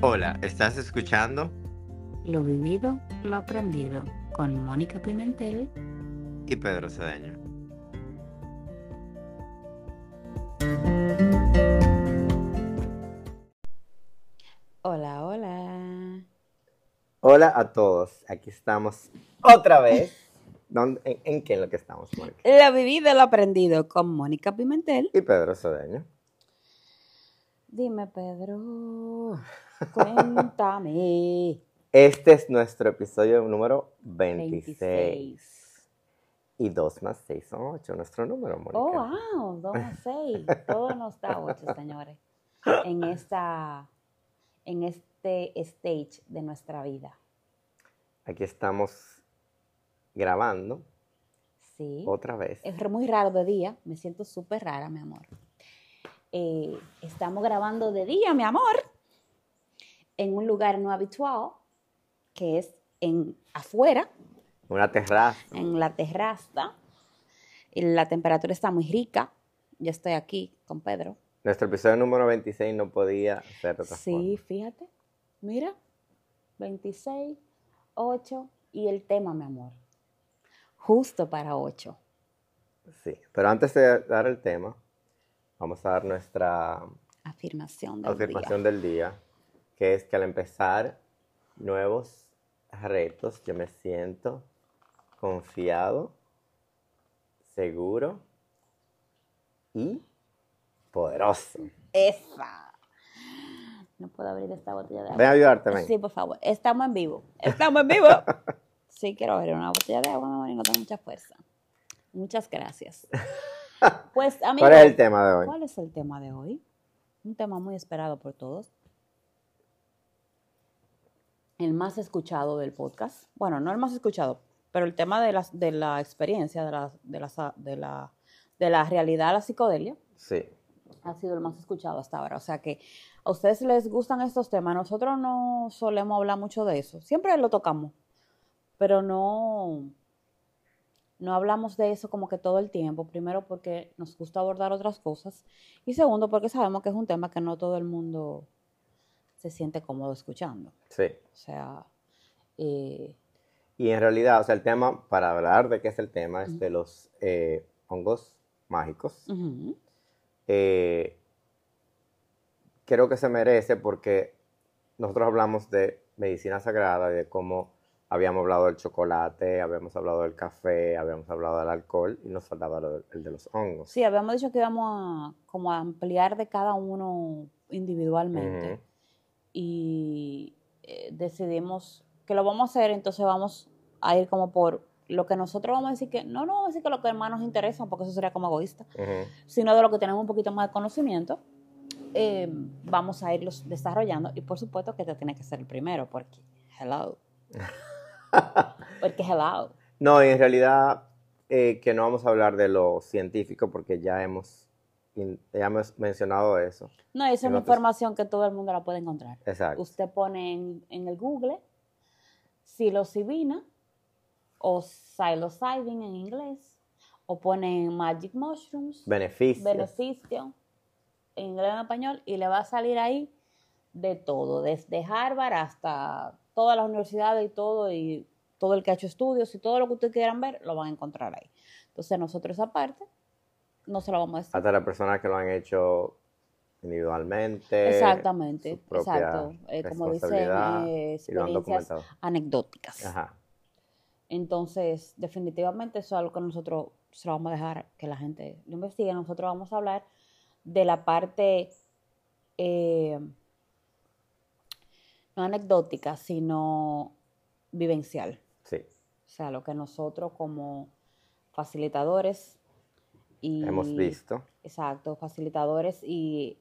Hola, ¿estás escuchando? Lo vivido, lo aprendido con Mónica Pimentel y Pedro Cedeño. Hola, hola. Hola a todos, aquí estamos otra vez. en, qué es lo que estamos, Mónica? Lo vivido, lo aprendido con Mónica Pimentel y Pedro Cedeño. Dime, Pedro, cuéntame. Este es nuestro episodio número 26. Y 2 más 6 son 8, nuestro número, Mónica. Oh, wow, 2 más 6. Todo nos da 8, señores. En, esta, en este stage de nuestra vida. Aquí estamos grabando. Sí. Otra vez. Es muy raro de día. Me siento súper rara, mi amor. Eh, estamos grabando de día, mi amor, en un lugar no habitual, que es en afuera. Una terraza. En la terraza. Y la temperatura está muy rica. Yo estoy aquí con Pedro. Nuestro episodio número 26 no podía ser otra Sí, fíjate. Mira, 26, 8 y el tema, mi amor. Justo para 8. Sí, pero antes de dar el tema, vamos a dar nuestra afirmación del, afirmación del día, que es que al empezar nuevos retos yo me siento confiado, seguro y poderoso. Esa. No puedo abrir esta botella de agua. Ven a ayudarte. Sí, por favor. Estamos en vivo. Estamos en vivo. sí, quiero abrir una botella de agua, mi amor, y no tengo mucha fuerza. Muchas gracias. Pues, ¿Cuál es el tema de hoy? ¿Cuál es el tema de hoy? Un tema muy esperado por todos. El más escuchado del podcast. Bueno, no el más escuchado, pero el tema de la, de la experiencia, de la, de, la, de, la, de la realidad la psicodelia. Sí. Ha sido el más escuchado hasta ahora. O sea que a ustedes les gustan estos temas. Nosotros no solemos hablar mucho de eso. Siempre lo tocamos, pero no, no hablamos de eso como que todo el tiempo, primero porque nos gusta abordar otras cosas y segundo porque sabemos que es un tema que no todo el mundo se siente cómodo escuchando. Sí. O sea... Eh, y en realidad, o sea, el tema, para hablar de qué es el tema, es de los eh, hongos mágicos. Eh, creo que se merece porque nosotros hablamos de medicina sagrada de cómo habíamos hablado del chocolate, habíamos hablado del café, habíamos hablado del alcohol y nos faltaba el de los hongos. Sí, habíamos dicho que íbamos a, como ampliar de cada uno individualmente y eh, decidimos que lo vamos a hacer, entonces vamos a ir como por lo que nosotros vamos a decir que, no, no vamos a decir que lo que más nos interesa, porque eso sería como egoísta, sino de lo que tenemos un poquito más de conocimiento, eh, vamos a irlos desarrollando y por supuesto que te tiene que ser el primero, porque, hello. Porque hello. No, en realidad eh, que no vamos a hablar de lo científico porque ya hemos, ya hemos mencionado eso. No, esa es una información que todo el mundo la puede encontrar. Exacto. Usted pone en, el Google psilocibina o psilocybin en inglés o pone magic mushrooms. Beneficio. Beneficio en inglés en español y le va a salir ahí de todo, desde Harvard hasta todas las universidades y todo, y todo el que ha hecho estudios y todo lo que ustedes quieran ver, lo van a encontrar ahí. Entonces nosotros aparte, no se lo vamos a decir. Hasta las personas que lo han hecho individualmente. Exactamente, exacto. Eh, como dicen, eh, experiencias anecdóticas. Ajá. Entonces, definitivamente eso es algo que nosotros se lo vamos a dejar que la gente lo investigue. Nosotros vamos a hablar de la parte eh, no anecdótica, sino vivencial. Sí. O sea, lo que nosotros como facilitadores y... Hemos visto. Exacto, facilitadores y...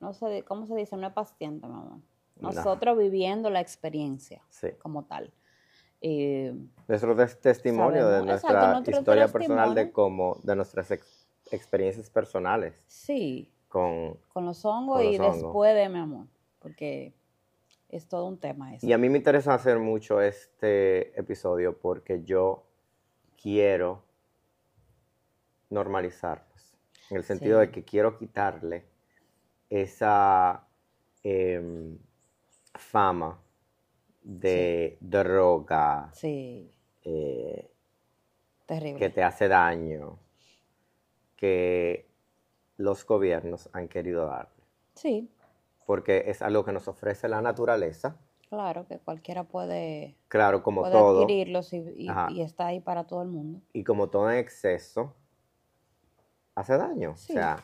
No sé, ¿cómo se dice? No es paciente, mamá. Nosotros viviendo la experiencia como tal. Eh, nuestro testimonio de nuestra historia personal de cómo, de nuestras experiencias personales. Sí. Con, con los hongos y después de mi amor porque es todo un tema eso. Y a mí me interesa hacer mucho este episodio porque yo quiero normalizarlos, en el sentido de que quiero quitarle esa, em, fama de droga. Sí. Eh, Terrible. que te hace daño, que los gobiernos han querido darle. Sí, Porque es algo que nos ofrece la naturaleza. claro, que cualquiera puede, Claro, como puede todo. adquirirlos y, y- Ajá. y está ahí para todo el mundo. Y como todo en exceso, hace daño. Sí. O sea,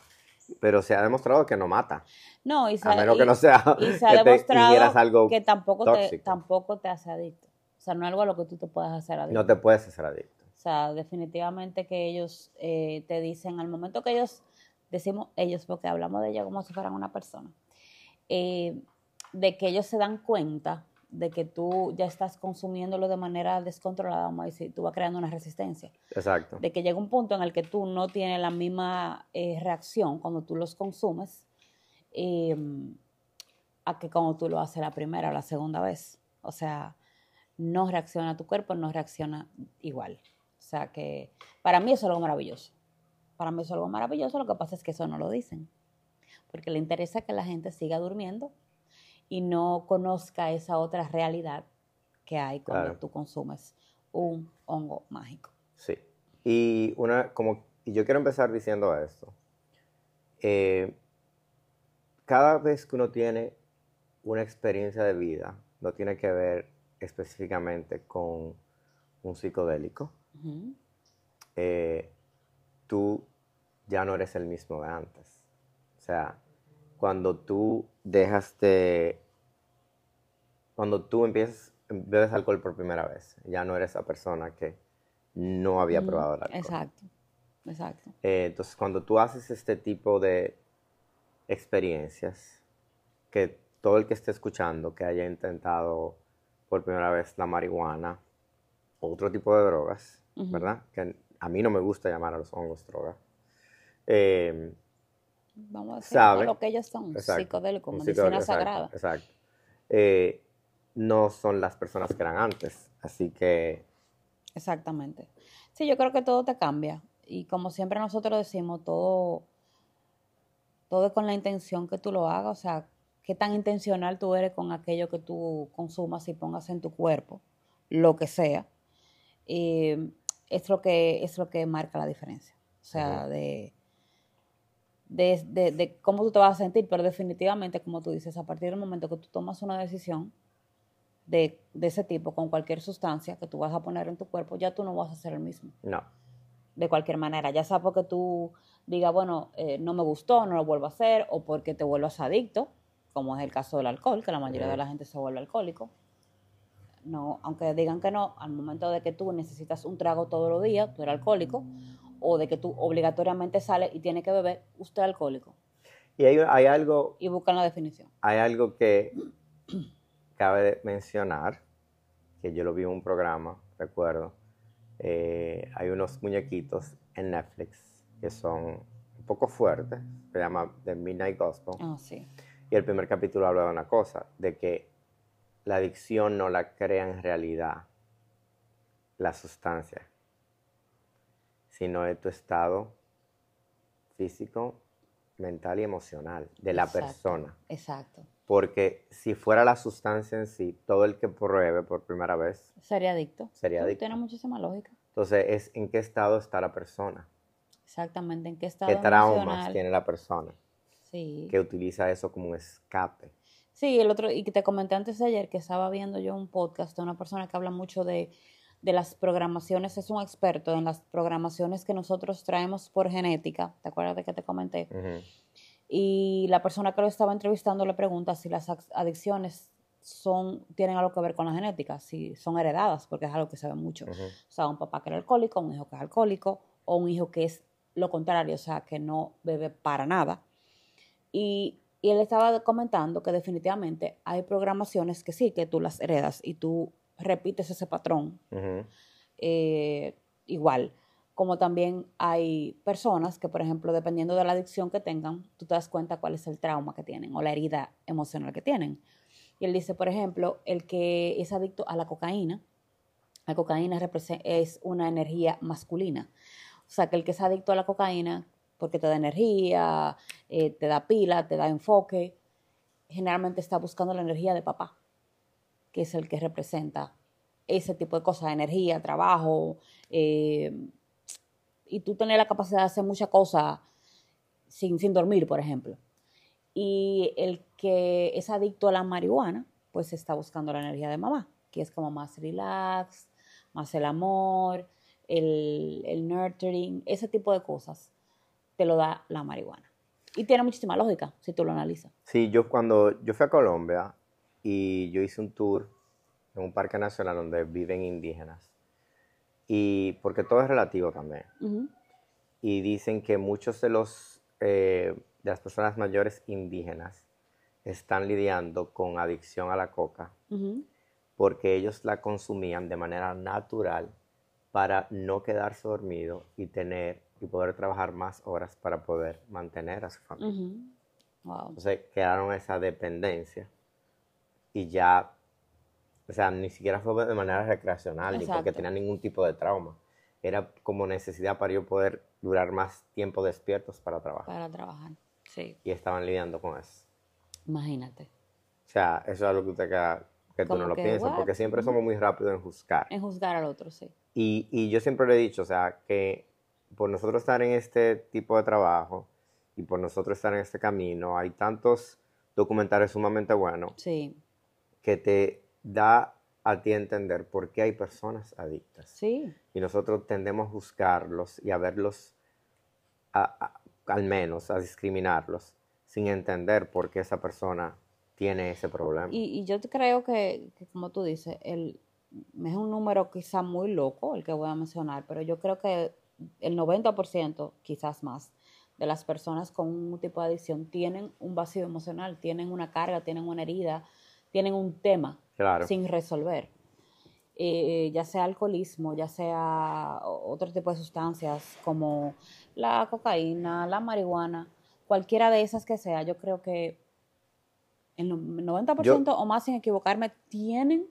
pero se ha demostrado que no mata. No, y se, A menos y- que no sea y se ha que demostrado algo que tampoco te, tampoco te hace adicto. O sea, no es algo a lo que tú te puedas hacer adicto. No te puedes hacer adicto. O sea, definitivamente que ellos eh, te dicen, al momento que ellos, decimos ellos porque hablamos de ellos como si fueran una persona, eh, de que ellos se dan cuenta de que tú ya estás consumiéndolo de manera descontrolada, vamos a decir, tú vas creando una resistencia. Exacto. De que llega un punto en el que tú no tienes la misma eh, reacción cuando tú los consumes eh, a que cuando tú lo haces la primera o la segunda vez. O sea, no reacciona tu cuerpo, no reacciona igual. O sea que para mí eso es algo maravilloso. Para mí eso es algo maravilloso, lo que pasa es que eso no lo dicen. Porque le interesa que la gente siga durmiendo y no conozca esa otra realidad que hay cuando Claro. tú consumes un hongo mágico. Sí. Y una, como, y yo quiero empezar diciendo esto. Eh, cada vez que uno tiene una experiencia de vida, no tiene que ver específicamente con un psicodélico, eh, tú ya no eres el mismo de antes. O sea, cuando tú dejas de... Cuando tú empiezas, bebes alcohol por primera vez, ya no eres esa persona que no había Ujú, probado el alcohol. Exacto, exacto. Eh, entonces, cuando tú haces este tipo de experiencias, que todo el que esté escuchando, que haya intentado por primera vez la marihuana otro tipo de drogas, Ujú. ¿verdad? Que a mí no me gusta llamar a los hongos drogas. Eh, Vamos a decir lo que ellos son, exacto, psicodélicos, medicina psicodélico, exacto, sagrada. Exacto. Eh, no son las personas que eran antes, así que Exactamente. Sí, yo creo que todo te cambia. Y como siempre nosotros decimos, todo, todo es con la intención que tú lo hagas. O sea, qué tan intencional tú eres con aquello que tú consumas y pongas en tu cuerpo, lo que sea. eh, es lo que es lo que marca la diferencia. O sea, de, de, de- de cómo tú te vas a sentir, pero definitivamente, como tú dices, a partir del momento que tú tomas una decisión de, de ese tipo con cualquier sustancia que tú vas a poner en tu cuerpo, ya tú no vas a ser el mismo. no. De cualquier manera, ya sea porque tú digas, bueno, eh, no me gustó, no lo vuelvo a hacer, o porque te vuelvas adicto, como es el caso del alcohol, que la mayoría de Ujú. la gente se vuelve alcohólico. No, aunque digan que no, al momento de que tú necesitas un trago todos los días, tú eres alcohólico, o de que tú obligatoriamente sales y tienes que beber, usted es alcohólico. Y hay, hay algo Y buscan la definición. Hay algo que cabe mencionar, que yo lo vi en un programa, recuerdo. Eh, hay unos muñequitos en Netflix que son un poco fuertes, se llama The Midnight Gospel. Ah, sí. Y el primer capítulo habla de una cosa, de que la adicción no la crea en realidad la sustancia, sino de tu estado físico, mental y emocional de la Exacto. persona. Exacto. Porque si fuera la sustancia en sí, todo el que pruebe por primera vez, Sería adicto. Sería adicto. Tiene muchísima lógica. entonces es en qué estado está la persona, Exactamente. ¿En qué estado qué traumas emocional? tiene la persona, Sí. que utiliza eso como un escape. Sí, el otro, y que te comenté antes de ayer que estaba viendo yo un podcast de una persona que habla mucho de, de las programaciones, es un experto en las programaciones que nosotros traemos por genética, ¿te acuerdas de que te comenté? Ujú. Y la persona que lo estaba entrevistando le pregunta si las adicciones son, tienen algo que ver con la genética, si son heredadas, porque es algo que se ve mucho. O sea, un papá que era alcohólico, un hijo que es alcohólico, o un hijo que es lo contrario, o sea, que no bebe para nada. Y, y él estaba comentando que definitivamente hay programaciones que sí, que tú las heredas y tú repites ese patrón eh, igual. Como también hay personas que, por ejemplo, dependiendo de la adicción que tengan, tú te das cuenta cuál es el trauma que tienen o la herida emocional que tienen. Y él dice, por ejemplo, el que es adicto a la cocaína, la cocaína es una energía masculina. O sea, que el que es adicto a la cocaína, porque te da energía, eh, te da pila, te da enfoque, generalmente está buscando la energía de papá, que es el que representa ese tipo de cosas, energía, trabajo, eh, y tú tener la capacidad de hacer muchas cosas sin, sin dormir, por ejemplo. Y el que es adicto a la marihuana, pues está buscando la energía de mamá, que es como más relax, más el amor, el, el nurturing, ese tipo de cosas, te lo da la marihuana. Y tiene muchísima lógica si tú lo analizas. Sí, yo cuando yo fui a Colombia y yo hice un tour en un parque nacional donde viven indígenas. Y porque todo es relativo también. Y dicen que muchos de los eh, de las personas mayores indígenas están lidiando con adicción a la coca porque ellos la consumían de manera natural para no quedarse dormido y tener y poder trabajar más horas para poder mantener a su familia. Entonces quedaron esa dependencia y ya, o sea, ni siquiera fue de manera recreacional ni porque tenía ningún tipo de trauma. Era como necesidad para yo poder durar más tiempo despiertos para trabajar. Para trabajar, sí. Y estaban lidiando con eso. Imagínate. O sea, eso es algo que usted queda, que tú no lo piensas, porque siempre somos muy rápidos en juzgar. En juzgar al otro, sí. Y, y yo siempre le he dicho, o sea, que por nosotros estar en este tipo de trabajo y por nosotros estar en este camino, hay tantos documentales sumamente buenos sí. que te da a ti a entender por qué hay personas adictas. Sí. Y nosotros tendemos a juzgarlos y a verlos, al menos, a discriminarlos, sin entender por qué esa persona tiene ese problema. Y, yo creo que, que, como tú dices, el, es un número quizá muy loco el que voy a mencionar, pero yo creo que el 90%, quizás más, de las personas con un tipo de adicción tienen un vacío emocional, tienen una carga, tienen una herida, tienen un tema sin resolver. Eh, ya sea alcoholismo, ya sea otro tipo de sustancias como la cocaína, la marihuana, cualquiera de esas que sea, yo creo que el 90% o más, sin equivocarme, tienen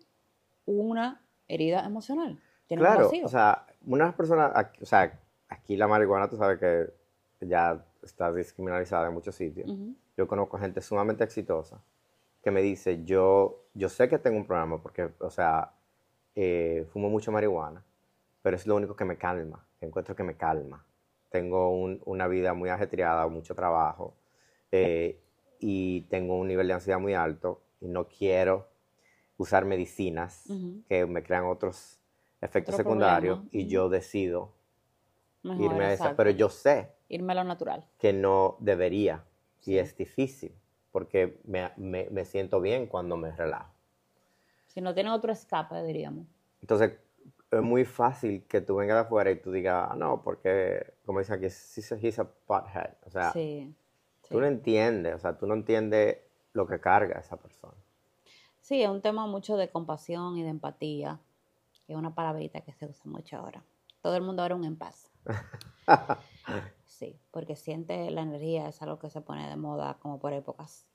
una herida emocional. claro, o sea, unas personas, o sea, aquí la marihuana, tú sabes que ya está descriminalizada en muchos sitios. Yo conozco gente sumamente exitosa que me dice, yo, yo sé que tengo un problema porque, o sea, eh, fumo mucho marihuana, pero es lo único que me calma, encuentro que me calma. Tengo una vida muy ajetreada, mucho trabajo, eh, y tengo un nivel de ansiedad muy alto y no quiero usar medicinas que me crean otros efectos secundarios y yo decido irme a esa, pero yo sé irme a lo natural. que no debería y es difícil porque me, me, siento bien cuando me relajo. Si no tiene otro escape, diríamos. Entonces, es muy fácil que tú vengas de afuera y tú digas, ah, no, porque, como dicen aquí, he's a pothead. O sea, tú no entiendes, o sea, tú no entiendes lo que carga esa persona. Sí, es un tema mucho de compasión y de empatía, es una palabrita que se usa mucho ahora. Todo el mundo ahora es un empaz. sí, porque siente la energía, es algo que se pone de moda como por épocas.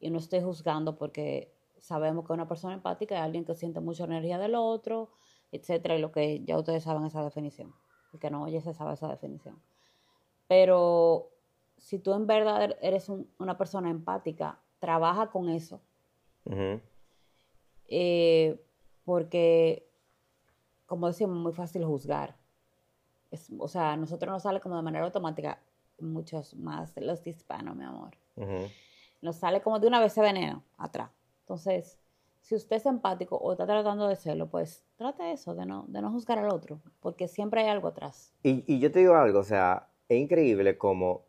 Y no estoy juzgando porque sabemos que una persona empática es alguien que siente mucha energía del otro, etcétera, y lo que ya ustedes saben esa definición. El que no oye se sabe esa definición. Pero si tú en verdad er-, eres una persona empática, trabaja con eso. Eh, porque, como decimos, es muy fácil juzgar. O sea, a nosotros nos sale como de manera automática, muchos más de los hispanos, mi amor. Nos sale como de una vez ese veneno atrás. Entonces, si usted es empático o está tratando de serlo, pues trate eso, de no, de no juzgar al otro, porque siempre hay algo atrás. Y, y yo te digo algo, o sea, es increíble como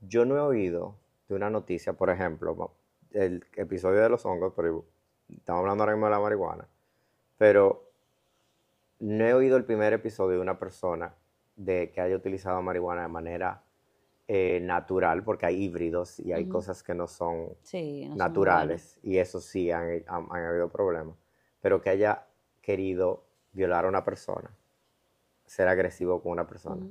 yo no he oído de una noticia, por ejemplo, el episodio de los hongos, pero estamos hablando ahora mismo de la marihuana, pero no he oído el primer episodio de una persona de que haya utilizado marihuana de manera eh, natural, porque hay híbridos y hay cosas que no son naturales, y eso sí han, habido problemas, pero que haya querido violar a una persona, ser agresivo con una persona.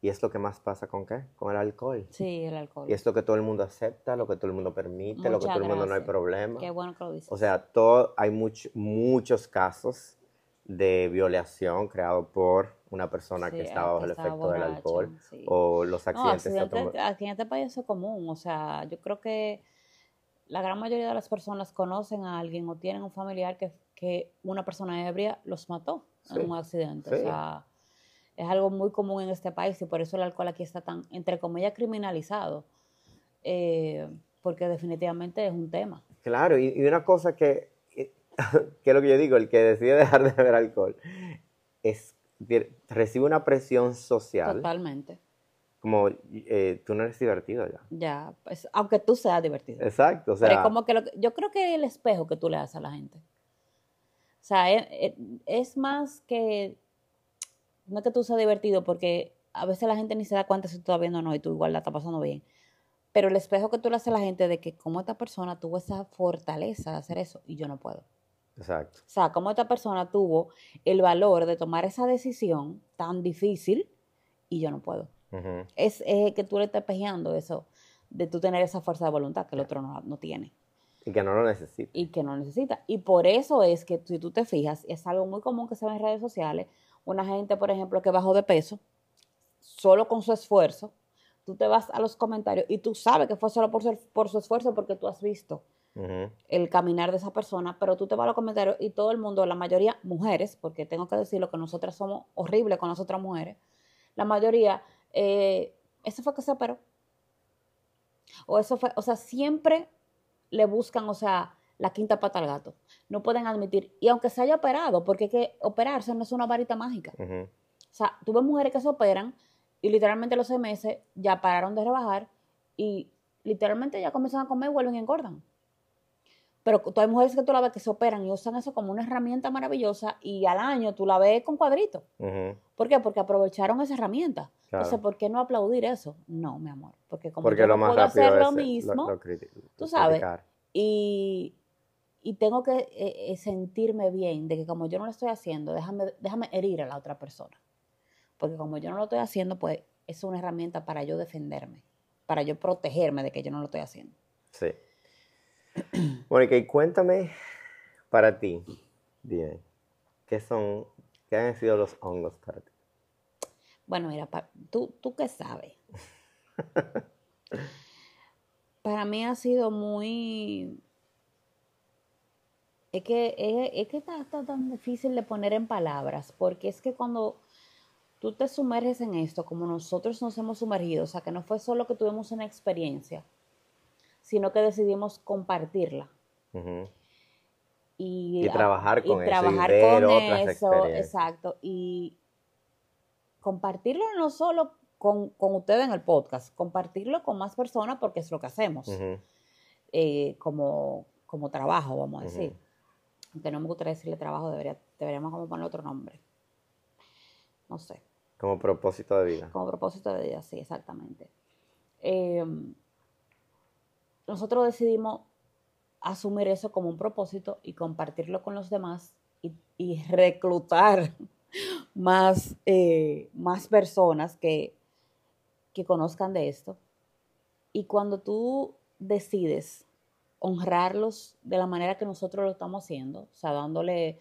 Y es lo que más pasa con qué? Con el alcohol. Sí, el alcohol. Y es lo que todo el mundo acepta, lo que todo el mundo permite, lo que todo el mundo no hay problema. Qué bueno que lo dices. O sea, todo, hay muchos casos de violación creados por una persona que estaba bajo el efecto del alcohol o los accidentes. No, accidentes, aquí en este país es común. O sea, yo creo que la gran mayoría de las personas conocen a alguien o tienen un familiar que, que una persona ebria los mató en un accidente. O sea, es algo muy común en este país y por eso el alcohol aquí está tan, entre comillas, criminalizado. Eh, porque definitivamente es un tema. Claro, y, una cosa que, que es lo que yo digo, el que decide dejar de beber alcohol, es recibe una presión social. Totalmente. Como eh, tú no eres divertido ya. Ya, pues, aunque tú seas divertido. Exacto, o sea. como que yo creo que el espejo que tú le das a la gente. O sea, es, e, es más que no es que tú seas divertido, porque a veces la gente ni se da cuenta si tú estás viendo o no y tú igual la estás pasando bien. Pero el espejo que tú le haces a la gente de que como esta persona tuvo esa fortaleza de hacer eso y yo no puedo. Exacto. O sea, cómo esta persona tuvo el valor de tomar esa decisión tan difícil y yo no puedo. es, que tú le estás espejeando eso, de tú tener esa fuerza de voluntad que el otro no, no tiene. Y que no lo necesita. Y que no necesita. Y por eso es que si tú te fijas, es algo muy común que se ve en redes sociales, una gente, por ejemplo, que bajó de peso, solo con su esfuerzo, tú te vas a los comentarios y tú sabes que fue solo por su, por su esfuerzo porque tú has visto el caminar de esa persona, pero tú te vas a los comentarios y todo el mundo, la mayoría mujeres, porque tengo que decirlo que nosotras somos horribles con las otras mujeres, la mayoría, eh, eso fue que se operó. O eso fue, o sea, siempre le buscan, o sea, la quinta pata al gato. No pueden admitir, y aunque se haya operado, porque que operarse no es una varita mágica. O sea, tuve mujeres que se operan y literalmente los seis meses ya pararon de rebajar y literalmente ya comienzan a comer, vuelven y engordan. Pero tú hay mujeres que tú la ves que se operan y usan eso como una herramienta maravillosa y al año tú la ves con cuadritos. ¿Por qué? Porque aprovecharon esa herramienta. Entonces, ¿por qué no aplaudir eso? No, mi amor. Porque como yo no puedo hacer lo mismo, tú sabes, y, y tengo que eh, eh, sentirme bien de que como yo no lo estoy haciendo, déjame, déjame herir a la otra persona. Porque como yo no lo estoy haciendo, pues es una herramienta para yo defenderme, para yo protegerme de que yo no lo estoy haciendo. Sí. Mónica, y cuéntame para ti, dime, ¿qué son, qué han sido los hongos para ti? Bueno, mira, tú, tú qué sabes. para mí ha sido muy es que, es, que está, tan difícil de poner en palabras, porque es que cuando tú te sumerges en esto, como nosotros nos hemos sumergido, o sea, que no fue solo que tuvimos una experiencia, sino que decidimos compartirla. y, trabajar con y Trabajar con eso, exacto. Y compartirlo no solo con, con ustedes en el podcast, compartirlo con más personas porque es lo que hacemos eh, como, como trabajo, vamos a decir aunque no me gustaría decirle trabajo, debería, deberíamos como poner otro nombre. No sé. Como propósito de vida. Como propósito de vida, sí, exactamente. Em, nosotros decidimos asumir eso como un propósito y compartirlo con los demás y, reclutar más, eh, más personas que, que conozcan de esto. Y cuando tú decides honrarlos de la manera que nosotros lo estamos haciendo, o sea, dándole,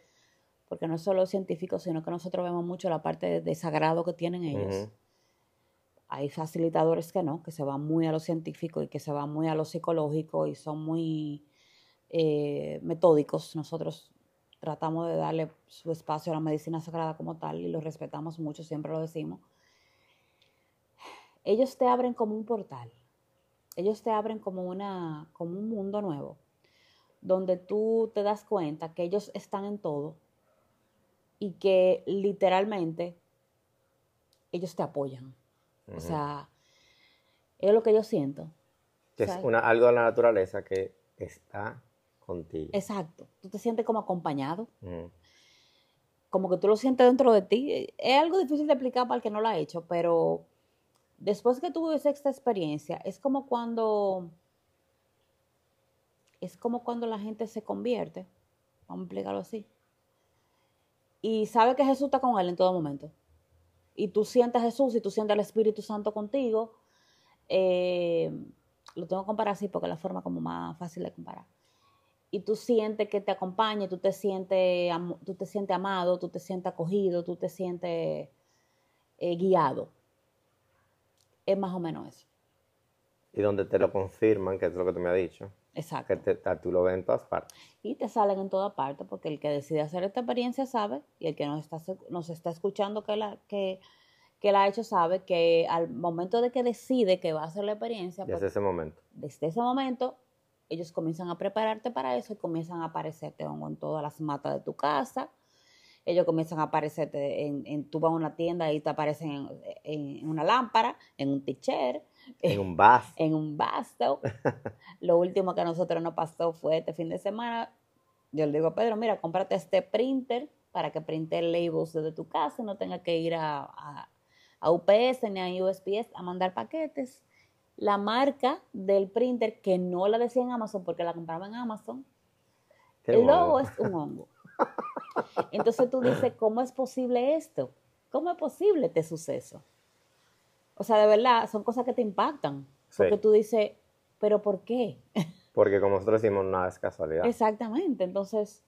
porque no es solo científico, sino que nosotros vemos mucho la parte de, sagrado que tienen ellos. Hay facilitadores que no, que se van muy a lo científico y que se van muy a lo psicológico y son muy eh, metódicos. Nosotros tratamos de darle su espacio a la medicina sagrada como tal y lo respetamos mucho, siempre lo decimos. Ellos te abren como un portal ellos te abren como, una, como un mundo nuevo, donde tú te das cuenta que ellos están en todo y que literalmente ellos te apoyan. O sea, es lo que yo siento. Que es una, algo de la naturaleza que está contigo. Exacto. Tú te sientes como acompañado. Como que tú lo sientes dentro de ti. Es algo difícil de explicar para el que no lo ha hecho, pero después que tuve esta experiencia, es como cuando es como cuando la gente se convierte, vamos a explicarlo así, y sabe que Jesús está con él en todo momento. Y tú sientes a Jesús y tú sientes al Espíritu Santo contigo. Eh, lo tengo que comparar así porque es la forma como más fácil de comparar. Y tú sientes que te acompaña, tú te sientes, tú te sientes amado, tú te sientes acogido, tú te sientes eh, guiado es más o menos eso. Y donde te lo confirman, que es lo que tú me has dicho. Exacto. Que tú lo ves en todas partes. Y te salen en todas partes, porque el que decide hacer esta experiencia sabe, y el que nos está, nos está escuchando que la, que, que la ha hecho sabe que al momento de que decide que va a hacer la experiencia. Desde pues, ese momento. Desde ese momento, ellos comienzan a prepararte para eso y comienzan a aparecerte en todas las matas de tu casa. Ellos comienzan a aparecerte en, en tú vas a una tienda y te aparecen en, una lámpara, en un teacher en un vaso. en un vaso. Lo último que a nosotros nos pasó fue este fin de semana. Yo le digo a Pedro, mira, cómprate este printer para que printe labels desde tu casa y no tenga que ir a, a, UPS ni a USPS a mandar paquetes. La marca del printer, que no la decía en Amazon porque la compraba en Amazon, el logo es un hongo. Entonces tú dices, ¿cómo es posible esto? ¿Cómo es posible este suceso? O sea, de verdad, son cosas que te impactan. Porque tú dices, ¿pero por qué? Porque como nosotros decimos, nada es casualidad. Exactamente. Entonces,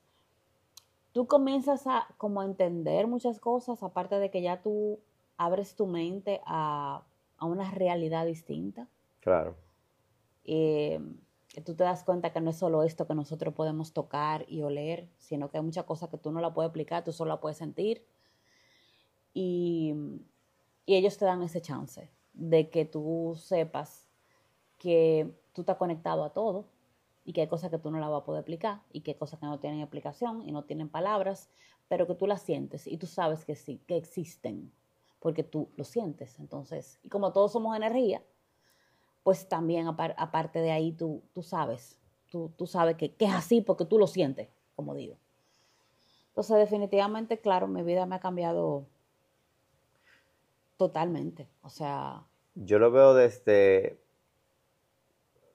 tú comienzas a como a entender muchas cosas, aparte de que ya tú abres tu mente a, una realidad distinta. Claro. Eh, tú te das cuenta que no es solo esto que nosotros podemos tocar y oler, sino que hay muchas cosas que tú no la puedes aplicar, tú solo la puedes sentir. Y y ellos te dan ese chance de que tú sepas que tú estás conectado a todo y que hay cosas que tú no la vas a poder aplicar y que hay cosas que no tienen aplicación y no tienen palabras, pero que tú las sientes y tú sabes que sí, que existen, porque tú lo sientes. Entonces, y como todos somos energía, pues también aparte de ahí tú, tú sabes, tú, tú sabes que, que es así porque tú lo sientes, como digo. Entonces, definitivamente, claro, mi vida me ha cambiado Totalmente. O sea. Yo lo veo desde.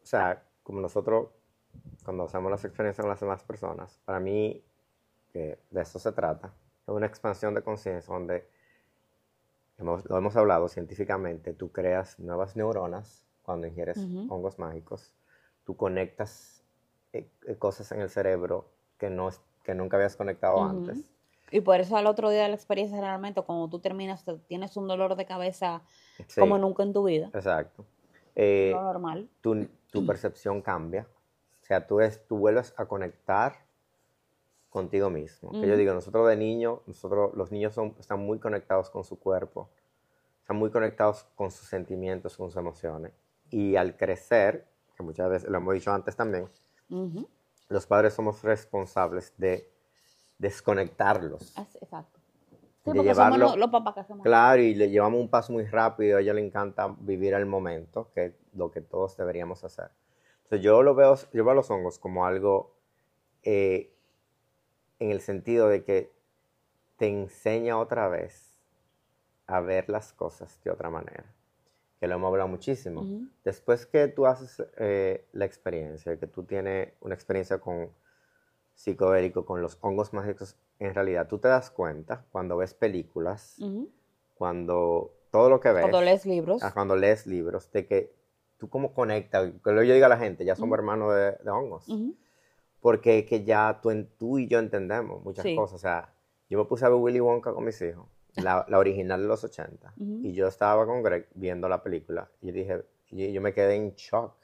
O sea, como nosotros, cuando hacemos las experiencias con las demás personas, para mí, que de eso se trata, es una expansión de conciencia donde, lo hemos hablado científicamente, tú creas nuevas neuronas cuando ingieres hongos mágicos, tú conectas eh, eh, cosas en el cerebro que, no, que nunca habías conectado antes y por eso al otro día de la experiencia, generalmente, cuando tú terminas, tienes un dolor de cabeza como nunca en tu vida. Exacto. Eh, normal. Tu, tu, percepción cambia. O sea, tú, es, tú vuelves a conectar contigo mismo. Que yo digo, nosotros de niños, nosotros, los niños son, están muy conectados con su cuerpo, están muy conectados con sus sentimientos, con sus emociones. Y al crecer, que muchas veces lo hemos dicho antes también, los padres somos responsables de desconectarlos. Exacto. Sí, porque somos los, papás que hacemos. Claro, y le llevamos un paso muy rápido. A ella le encanta vivir el momento, que es lo que todos deberíamos hacer. Entonces, yo lo veo, yo veo a los hongos como algo eh, en el sentido de que te enseña otra vez a ver las cosas de otra manera. Que lo hemos hablado muchísimo. Después que tú haces eh, la experiencia, que tú tienes una experiencia con psicodélico con los hongos mágicos, en realidad tú te das cuenta cuando ves películas, cuando todo lo que ves. Cuando lees libros. Cuando lees libros, de que tú cómo conectas, que yo diga a la gente, ya somos hermanos de, hongos. Porque que ya tú, tú, y yo entendemos muchas cosas. O sea, yo me puse a ver Willy Wonka con mis hijos, la, original de los 80, y yo estaba con Greg viendo la película, y dije, y yo me quedé en shock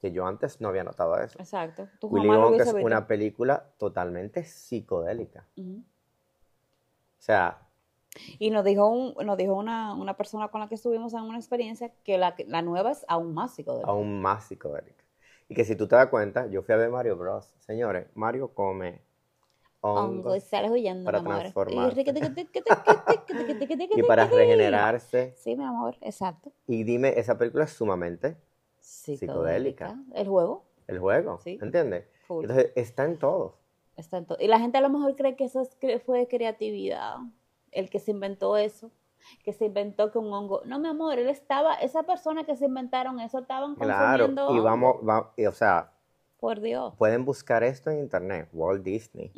que yo antes no había notado eso. Exacto. Willy Wonka es una película totalmente psicodélica. O sea... Y nos dijo, un, nos dijo una, una, persona con la que estuvimos en una experiencia que la, la nueva es aún más psicodélica. Aún más psicodélica. Y que si tú te das cuenta, yo fui a ver Mario Bros. Señores, Mario come hongos y sales huyendo, para transformarse. y para regenerarse. Sí, mi amor, exacto. Y dime, esa película es sumamente psicodélica. El juego. El juego, sí. ¿entiendes? Entonces está en todo. Está en todo. Y la gente a lo mejor cree que eso fue creatividad, el que se inventó eso, que se inventó que un hongo. No, mi amor, él estaba, esa persona que se inventaron eso estaban consumiendo Claro, y vamos, o sea, por Dios. Pueden buscar esto en internet, Walt Disney.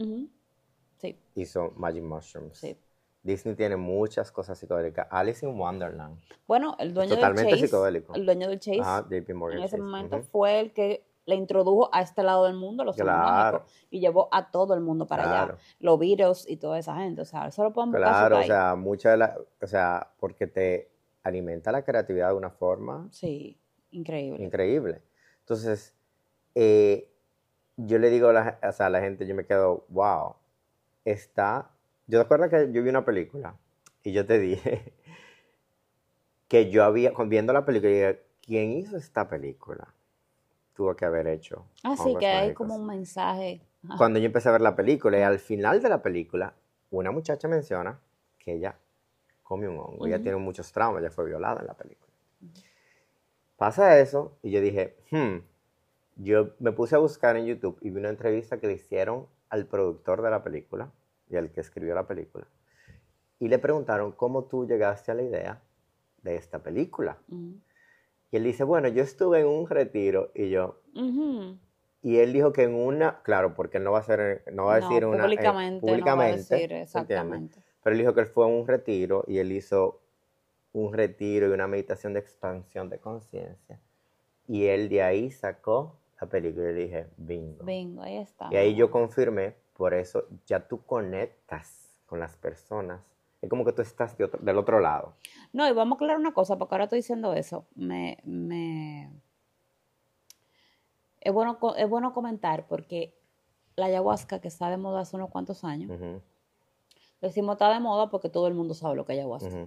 Sí. Hizo Magic Mushrooms. Sí. Disney tiene muchas cosas psicodélicas. Alice in Wonderland. Bueno, el dueño totalmente del Chase. psicodélico. El dueño del Chase. Ah, JP Morgan. En ese momento fue el que le introdujo a este lado del mundo los claro. y llevó a todo el mundo para allá. Los virus y toda esa gente. O sea, eso lo podemos Claro, o sea, mucha de la. O sea, porque te alimenta la creatividad de una forma. Sí. Increíble. Increíble. Entonces, eh, yo le digo a la, a la gente, yo me quedo, wow, está... Yo te acuerdas que yo vi una película y yo te dije que yo había, viendo la película, dije, ¿quién hizo esta película? Tuvo que haber hecho. Ah, sí, que hay como un mensaje. Cuando yo empecé a ver la película y al final de la película, una muchacha menciona que ella come un hongo. Ella tiene muchos traumas, ella fue violada en la película. Pasa eso y yo dije, hmm, yo me puse a buscar en YouTube y vi una entrevista que le hicieron al productor de la película y al que escribió la película. Y le preguntaron cómo tú llegaste a la idea de esta película. Y él dice, bueno, yo estuve en un retiro y yo... Y él dijo que en una, claro, porque él no va a ser, no va a decir una... Públicamente, públicamente no va a exactamente. Pero él dijo que él fue a un retiro y él hizo un retiro y una meditación de expansión de conciencia. Y él de ahí sacó la película y le dije, bingo. Bingo, ahí está. Y ahí yo confirmé, por eso ya tú conectas con las personas. Es como que tú estás del otro lado. No, y vamos a aclarar una cosa, porque ahora estoy diciendo eso. Me, me... Es, bueno, es bueno comentar porque la ayahuasca, que está de moda hace unos cuantos años, decimos está de moda porque todo el mundo sabe lo que es ayahuasca.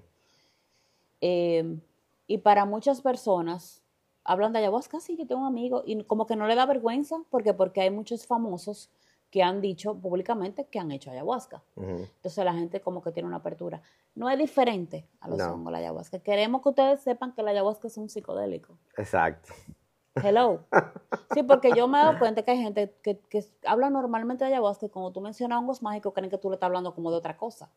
Em, y para muchas personas hablan de ayahuasca, sí, yo tengo un amigo, y como que no le da vergüenza, porque porque hay muchos famosos que han dicho públicamente que han hecho ayahuasca. Entonces la gente como que tiene una apertura. No es diferente a los hongos la ayahuasca. Queremos que ustedes sepan que la ayahuasca es un psicodélico. Exacto. Hello. Sí, porque yo me he dado cuenta que hay gente que, que habla normalmente de ayahuasca y cuando tú mencionas hongos mágicos creen que tú le estás hablando como de otra cosa.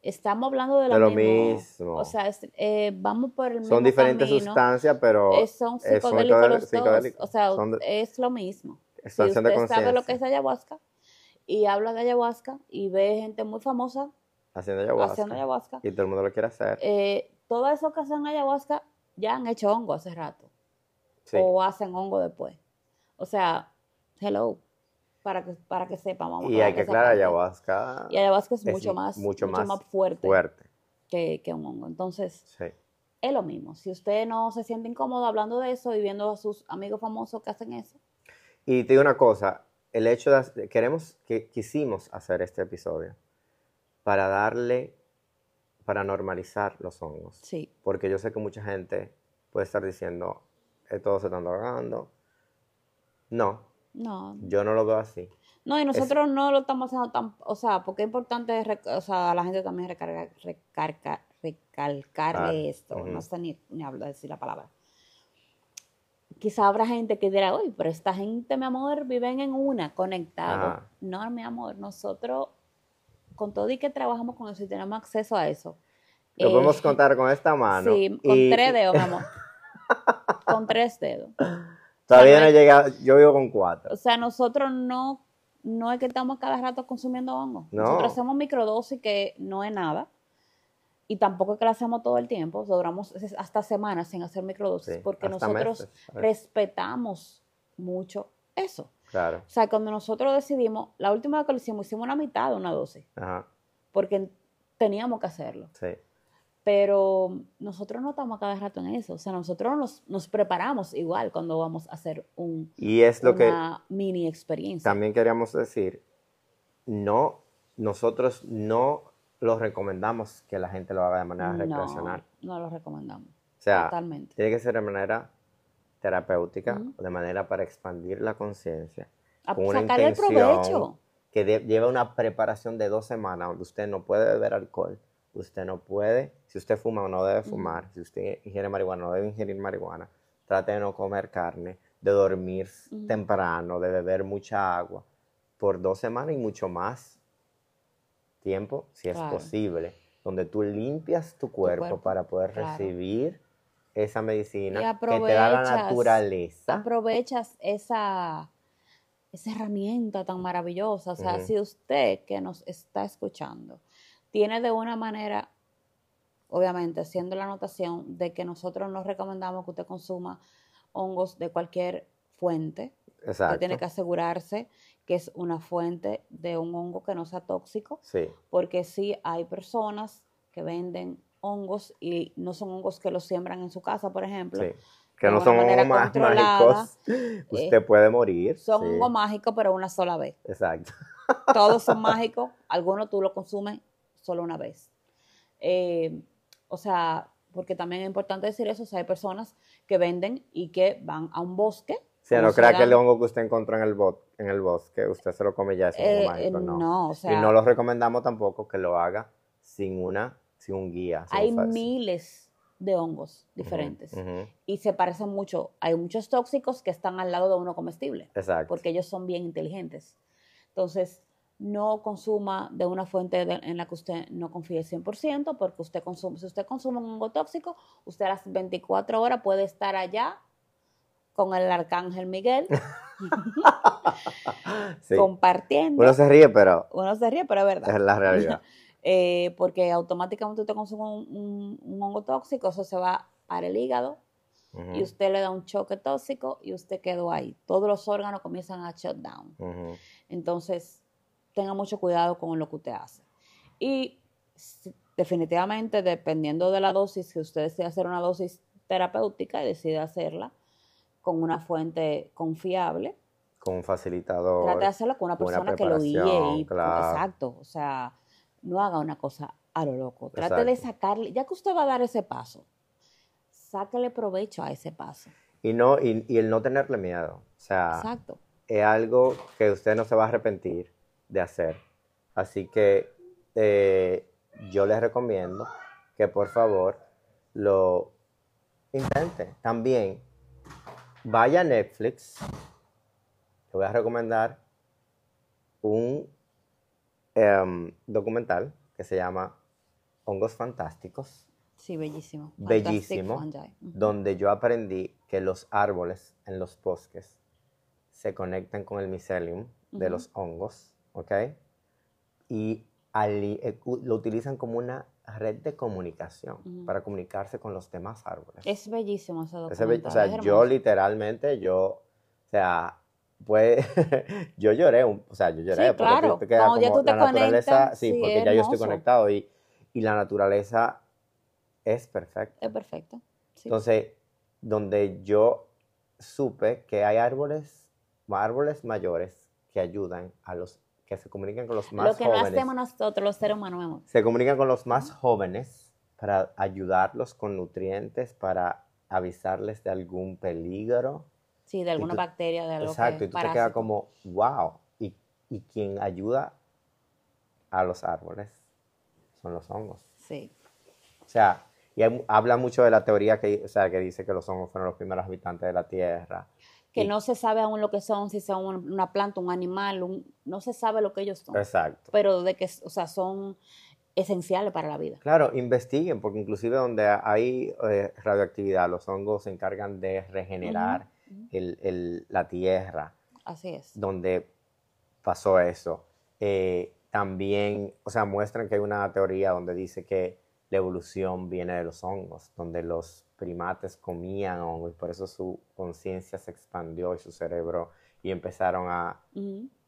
Estamos hablando de, lo mismo. O sea, eh, vamos por el mismo Son diferentes sustancias, pero son psicodélicos los dos. O sea, es lo mismo. Si usted sabe lo que es ayahuasca y habla de ayahuasca y ve gente muy famosa haciendo ayahuasca, y todo el mundo lo quiere hacer. Eh, todo eso que hacen ayahuasca ya han hecho hongo hace rato. O hacen hongo después. O sea, hello para que, para que sepan. Vamos y hay que aclarar, ayahuasca. Y ayahuasca es, mucho, más, mucho, más, fuerte, fuerte. Que, que, un hongo. Entonces, es lo mismo. Si usted no se siente incómodo hablando de eso y viendo a sus amigos famosos que hacen eso. Y te digo una cosa, el hecho de, queremos, que quisimos hacer este episodio para darle, para normalizar los hongos. Sí. Porque yo sé que mucha gente puede estar diciendo, todos se están drogando. No, no. Yo no lo veo así. No, y nosotros no lo estamos haciendo tan, o sea, porque es importante, o sea, a la gente también recargar, recarga, recalcarle esto, no sé ni, ni hablar, decir la palabra. Quizá habrá gente que dirá, uy, pero esta gente, mi amor, viven en una, conectado. No, mi amor, nosotros, con todo y que trabajamos con eso y tenemos acceso a eso. Lo podemos eh, contar con esta mano. Sí, con tres dedos, mi amor. con tres dedos. Todavía no he llegado, yo vivo con cuatro. O sea, nosotros no, no es que estamos cada rato consumiendo hongo. Nosotros hacemos microdosis que no es nada. Y tampoco es que la hacemos todo el tiempo. duramos hasta semanas sin hacer microdosis. porque nosotros respetamos mucho eso. Claro. O sea, cuando nosotros decidimos, la última vez que lo hicimos, hicimos una mitad de una dosis. Ajá. Porque teníamos que hacerlo. Sí. Pero nosotros no estamos cada rato en eso. O sea, nosotros nos, nos preparamos igual cuando vamos a hacer un, y es lo una mini experiencia. También queríamos decir, no, nosotros no lo recomendamos que la gente lo haga de manera recreacional. No lo recomendamos. O sea, Totalmente. tiene que ser de manera terapéutica, de manera para expandir la conciencia. Con una el provecho. Que lleva una preparación de dos semanas, donde usted no puede beber alcohol, usted no puede, si usted fuma o no debe fumar, si usted ingiere marihuana no debe ingerir marihuana, trate de no comer carne, de dormir temprano, de beber mucha agua, por dos semanas y mucho más tiempo, si es posible, donde tú limpias tu cuerpo, para poder recibir esa medicina que te da la naturaleza. Aprovechas esa, esa herramienta tan maravillosa. O sea, si usted que nos está escuchando tiene de una manera, obviamente, siendo la anotación de que nosotros no recomendamos que usted consuma hongos de cualquier fuente. Usted tiene que asegurarse que es una fuente de un hongo que no sea tóxico. Sí. Porque sí hay personas que venden hongos y no son hongos que los siembran en su casa, por ejemplo. que no son hongos mágicos, usted puede morir. Son hongos mágicos, pero una sola vez. Exacto. Todos son mágicos, algunos tú lo consumes solo una vez. Eh, o sea, porque también es importante decir eso, o sea, hay personas que venden y que van a un bosque. Si no crea que el hongo que usted encontró en el, en el bosque, usted se lo come ya, es hongo eh, mágico, no. no o sea, y no lo recomendamos tampoco que lo haga sin una, sin un guía. hay miles de hongos diferentes y se parecen mucho. Hay muchos tóxicos que están al lado de uno comestible. Exacto. Porque ellos son bien inteligentes. Entonces, no consuma de una fuente en la que usted no confíe 100%, porque usted consume, si usted consume un hongo tóxico, usted a las 24 horas puede estar allá con el arcángel Miguel, compartiendo. Uno se ríe, pero... Uno se ríe, pero es verdad. Es la realidad. Eh, porque automáticamente usted consume un, hongo tóxico, eso se va para el hígado, y usted le da un choque tóxico y usted quedó ahí. Todos los órganos comienzan a shut down. Entonces, tenga mucho cuidado con lo que usted hace. Y definitivamente, dependiendo de la dosis, si usted desea hacer una dosis terapéutica y decide hacerla con una fuente confiable. Con un facilitador. Trate de hacerlo con una persona que lo guíe. Y, Exacto. O sea, no haga una cosa a lo loco. Trate de sacarle, ya que usted va a dar ese paso, sáquele provecho a ese paso. Y, no, y, y el no tenerle miedo. O sea, Exacto. es algo que usted no se va a arrepentir de hacer. Así que eh, yo les recomiendo que por favor lo intente. También vaya a Netflix. Le voy a recomendar un em, documental que se llama Hongos Fantásticos. Sí, bellísimo. Bellísimo. Donde yo aprendí que los árboles en los bosques se conectan con el mycelium de los hongos ¿ok? Y eh, lo utilizan como una red de comunicación para comunicarse con los demás árboles. Es bellísimo ese documental. o sea, yo literalmente, yo, o sea, pues, yo lloré, o sea, yo lloré. Sí, claro, porque como ya tú te la conectas, sí, porque ya yo estoy conectado y, y, la naturaleza es perfecta. Es perfecta, Entonces, donde yo supe que hay árboles, árboles mayores que ayudan a los que se comunican con los más jóvenes. Lo que no hacemos nosotros, los seres humanos. Se comunican con los más jóvenes para ayudarlos con nutrientes, para avisarles de algún peligro. Sí, de alguna bacteria, de algo Exacto, y tú te quedas como, wow. Y, y quien ayuda a los árboles son los hongos. Sí. O sea, y habla mucho de la teoría que, o sea, que dice que los hongos fueron los primeros habitantes de la Tierra que no se sabe aún lo que son, si son una planta, un animal, no se sabe lo que ellos son. Exacto. Pero de que, o sea, son esenciales para la vida. Claro, investiguen, porque inclusive donde hay eh, radioactividad, los hongos se encargan de regenerar la tierra. Así es. Donde pasó eso. Eh, también, o sea, muestran que hay una teoría donde dice que la evolución viene de los hongos, donde los primates comían hongos y por eso su conciencia se expandió y su cerebro y empezaron a,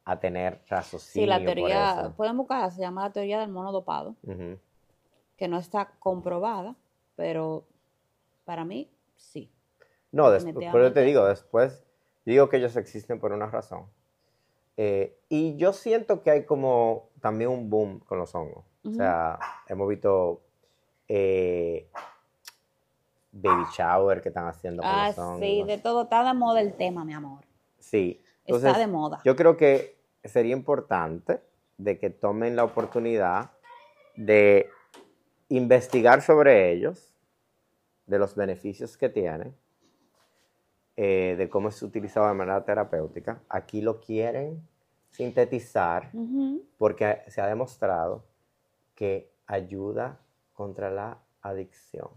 a tener raciocinio. Sí, la teoría, pueden buscar, se llama la teoría del mono dopado, que no está comprobada, pero para mí sí. No, después, pero te digo, después digo que ellos existen por una razón. Eh, y yo siento que hay como también un boom con los hongos. O sea, hemos visto eh, baby shower que están haciendo con ah, Sí, de todo, está de moda el tema, mi amor. Sí. está de moda. Yo creo que sería importante de que tomen la oportunidad de investigar sobre ellos, de los beneficios que tienen, eh, de cómo es utilizado de manera terapéutica. Aquí lo quieren sintetizar porque se ha demostrado que ayuda contra la adicción.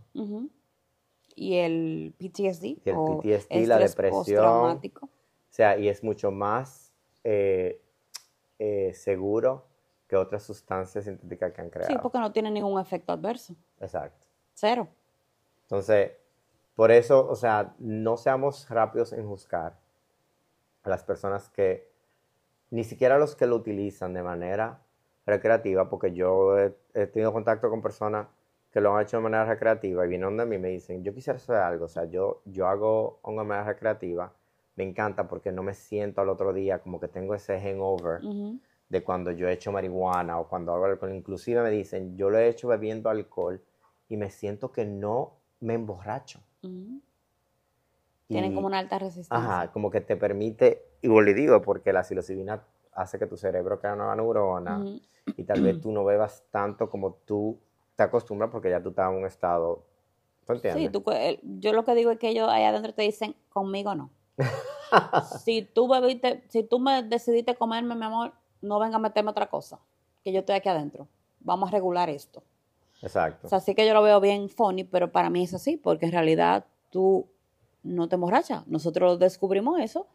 Y el PTSD. Y el PTSD, la depresión. O sea, y es mucho más eh, eh, seguro que otras sustancias sintéticas que han creado. Sí, porque no tiene ningún efecto adverso. Exacto. Cero. Entonces, por eso, o sea, no seamos rápidos en juzgar a las personas que, ni siquiera los que lo utilizan de manera recreativa, porque yo he, tenido contacto con personas que lo han hecho de manera recreativa y vienen donde mí me dicen, yo quisiera hacer algo, o sea, yo, yo hago de manera recreativa, me encanta porque no me siento al otro día como que tengo ese hangover de cuando yo he hecho marihuana o cuando hago alcohol. Inclusive me dicen, yo lo he hecho bebiendo alcohol y me siento que no me emborracho. Tienen como una alta resistencia. Ajá, como que te permite, y le digo, porque la psilocibina hace que tu cerebro cree una neurona y tal vez tú no bebas tanto como tú te acostumbras porque ya tú estás en un estado, ¿tú entiendes? Sí, tú, yo lo que digo es que ellos allá adentro te dicen, conmigo no. si tú bebiste, si tú me decidiste comerme, mi amor, no venga a meterme otra cosa, que yo estoy aquí adentro. Vamos a regular esto. Exacto. O sea, sí que yo lo veo bien funny, pero para mí es así, porque en realidad tú no te emborrachas. Nosotros descubrimos eso,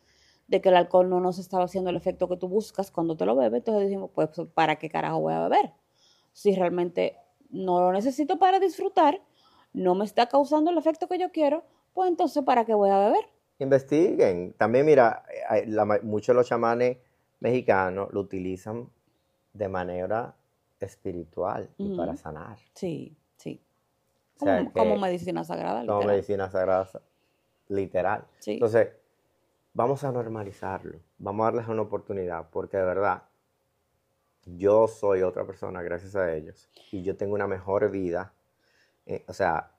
de que el alcohol no nos estaba haciendo el efecto que tú buscas cuando te lo bebes, entonces decimos, pues, ¿para qué carajo voy a beber? Si realmente no lo necesito para disfrutar, no me está causando el efecto que yo quiero, pues entonces, ¿para qué voy a beber? Investiguen. También, mira, muchos de los chamanes mexicanos lo utilizan de manera espiritual y para sanar. Sí, sí. como, medicina sagrada. Como medicina sagrada, literal. Entonces, vamos a normalizarlo, vamos a darles una oportunidad, porque de verdad, yo soy otra persona gracias a ellos y yo tengo una mejor vida. Eh, o sea...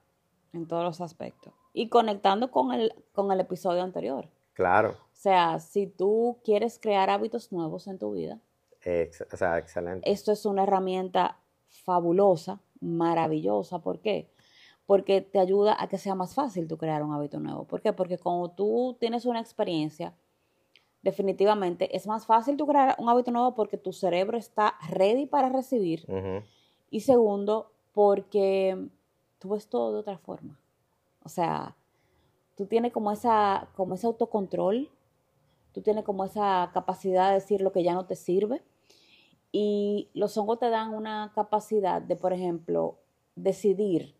En todos los aspectos. Y conectando con el, con el episodio anterior. Claro. O sea, si tú quieres crear hábitos nuevos en tu vida, o sea, excelente. Esto es una herramienta fabulosa, maravillosa. ¿Por qué? Porque te ayuda a que sea más fácil tú crear un hábito nuevo. ¿Por qué? Porque cuando tú tienes una experiencia, definitivamente es más fácil tú crear un hábito nuevo porque tu cerebro está ready para recibir. Y segundo, porque tú ves todo de otra forma. O sea, tú tienes como, esa, como ese autocontrol, tú tienes como esa capacidad de decir lo que ya no te sirve. Y los hongos te dan una capacidad de, por ejemplo, decidir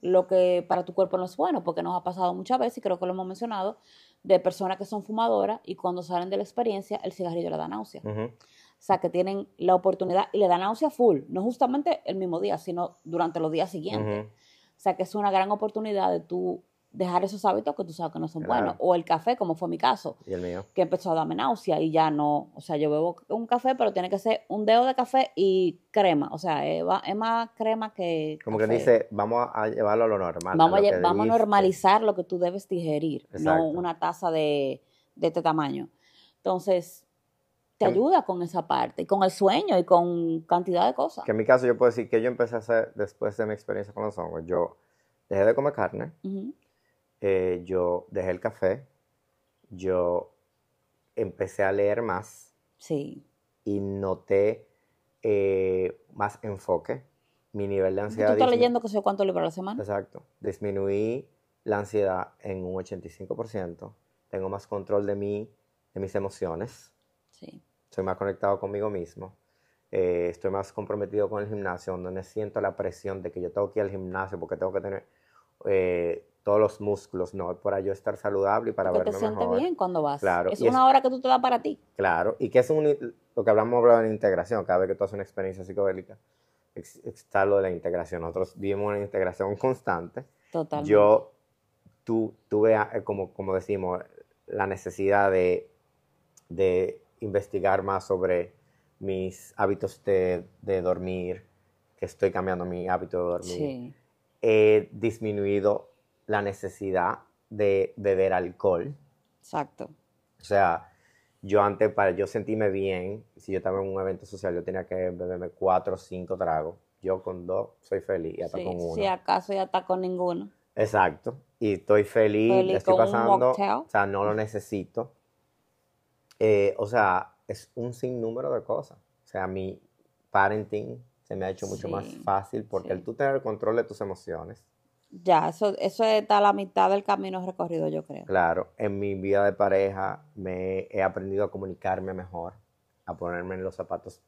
lo que para tu cuerpo no es bueno, porque nos ha pasado muchas veces, y creo que lo hemos mencionado, de personas que son fumadoras y cuando salen de la experiencia, el cigarrillo le da náusea. O sea, que tienen la oportunidad y le da náusea full, no justamente el mismo día, sino durante los días siguientes. O sea, que es una gran oportunidad de tú dejar esos hábitos que tú sabes que no son buenos. O el café, como fue mi caso. Y el mío. Que empezó a darme náusea y ya no. O sea, yo bebo un café, pero tiene que ser un dedo de café y crema. O sea, es, más crema que. Como que dice, vamos a llevarlo a lo normal. Vamos a, vamos a normalizar lo que tú debes digerir, no una taza de, de este tamaño. Entonces, te ayuda con esa parte, y con el sueño y con cantidad de cosas. Que en mi caso yo puedo decir que yo empecé a hacer después de mi experiencia con los hongos. Yo dejé de comer carne. Eh, yo dejé el café, yo empecé a leer más. Sí. Y noté eh, más enfoque. Mi nivel de ansiedad. ¿Tú estás leyendo que sé cuánto libros a la semana? Exacto. Disminuí la ansiedad en un 85%. Tengo más control de mí, de mis emociones. Sí. Soy más conectado conmigo mismo. Eh, estoy más comprometido con el gimnasio, donde siento la presión de que yo tengo que ir al gimnasio porque tengo que tener todos los músculos, no, para yo estar saludable y para Porque verme te sientes bien cuando vas. Claro. Es una hora que tú te das para ti. Claro, y que es un, lo que hablamos hablado de integración, cada vez que tú haces una experiencia psicodélica, está lo de la integración. Nosotros vivimos una integración constante. Totalmente. Yo tú, tuve, eh, como, como decimos, la necesidad de, de investigar más sobre mis hábitos de, de dormir, que estoy cambiando mi hábito de dormir. Sí. He disminuido la necesidad de beber alcohol. Exacto. O sea, yo antes, para yo sentirme bien, si yo estaba en un evento social, yo tenía que beberme cuatro o cinco tragos. Yo con dos soy feliz y hasta con uno. Si acaso ya está con ninguno. Exacto. Y estoy feliz, estoy pasando. o sea, no lo necesito. Eh, o sea, es un sinnúmero de cosas. O sea, mi parenting se me ha hecho mucho más fácil porque el tú tener el control de tus emociones ya, eso, eso está a la mitad del camino recorrido, yo creo. Claro, en mi vida de pareja me he aprendido a comunicarme mejor, a ponerme en los zapatos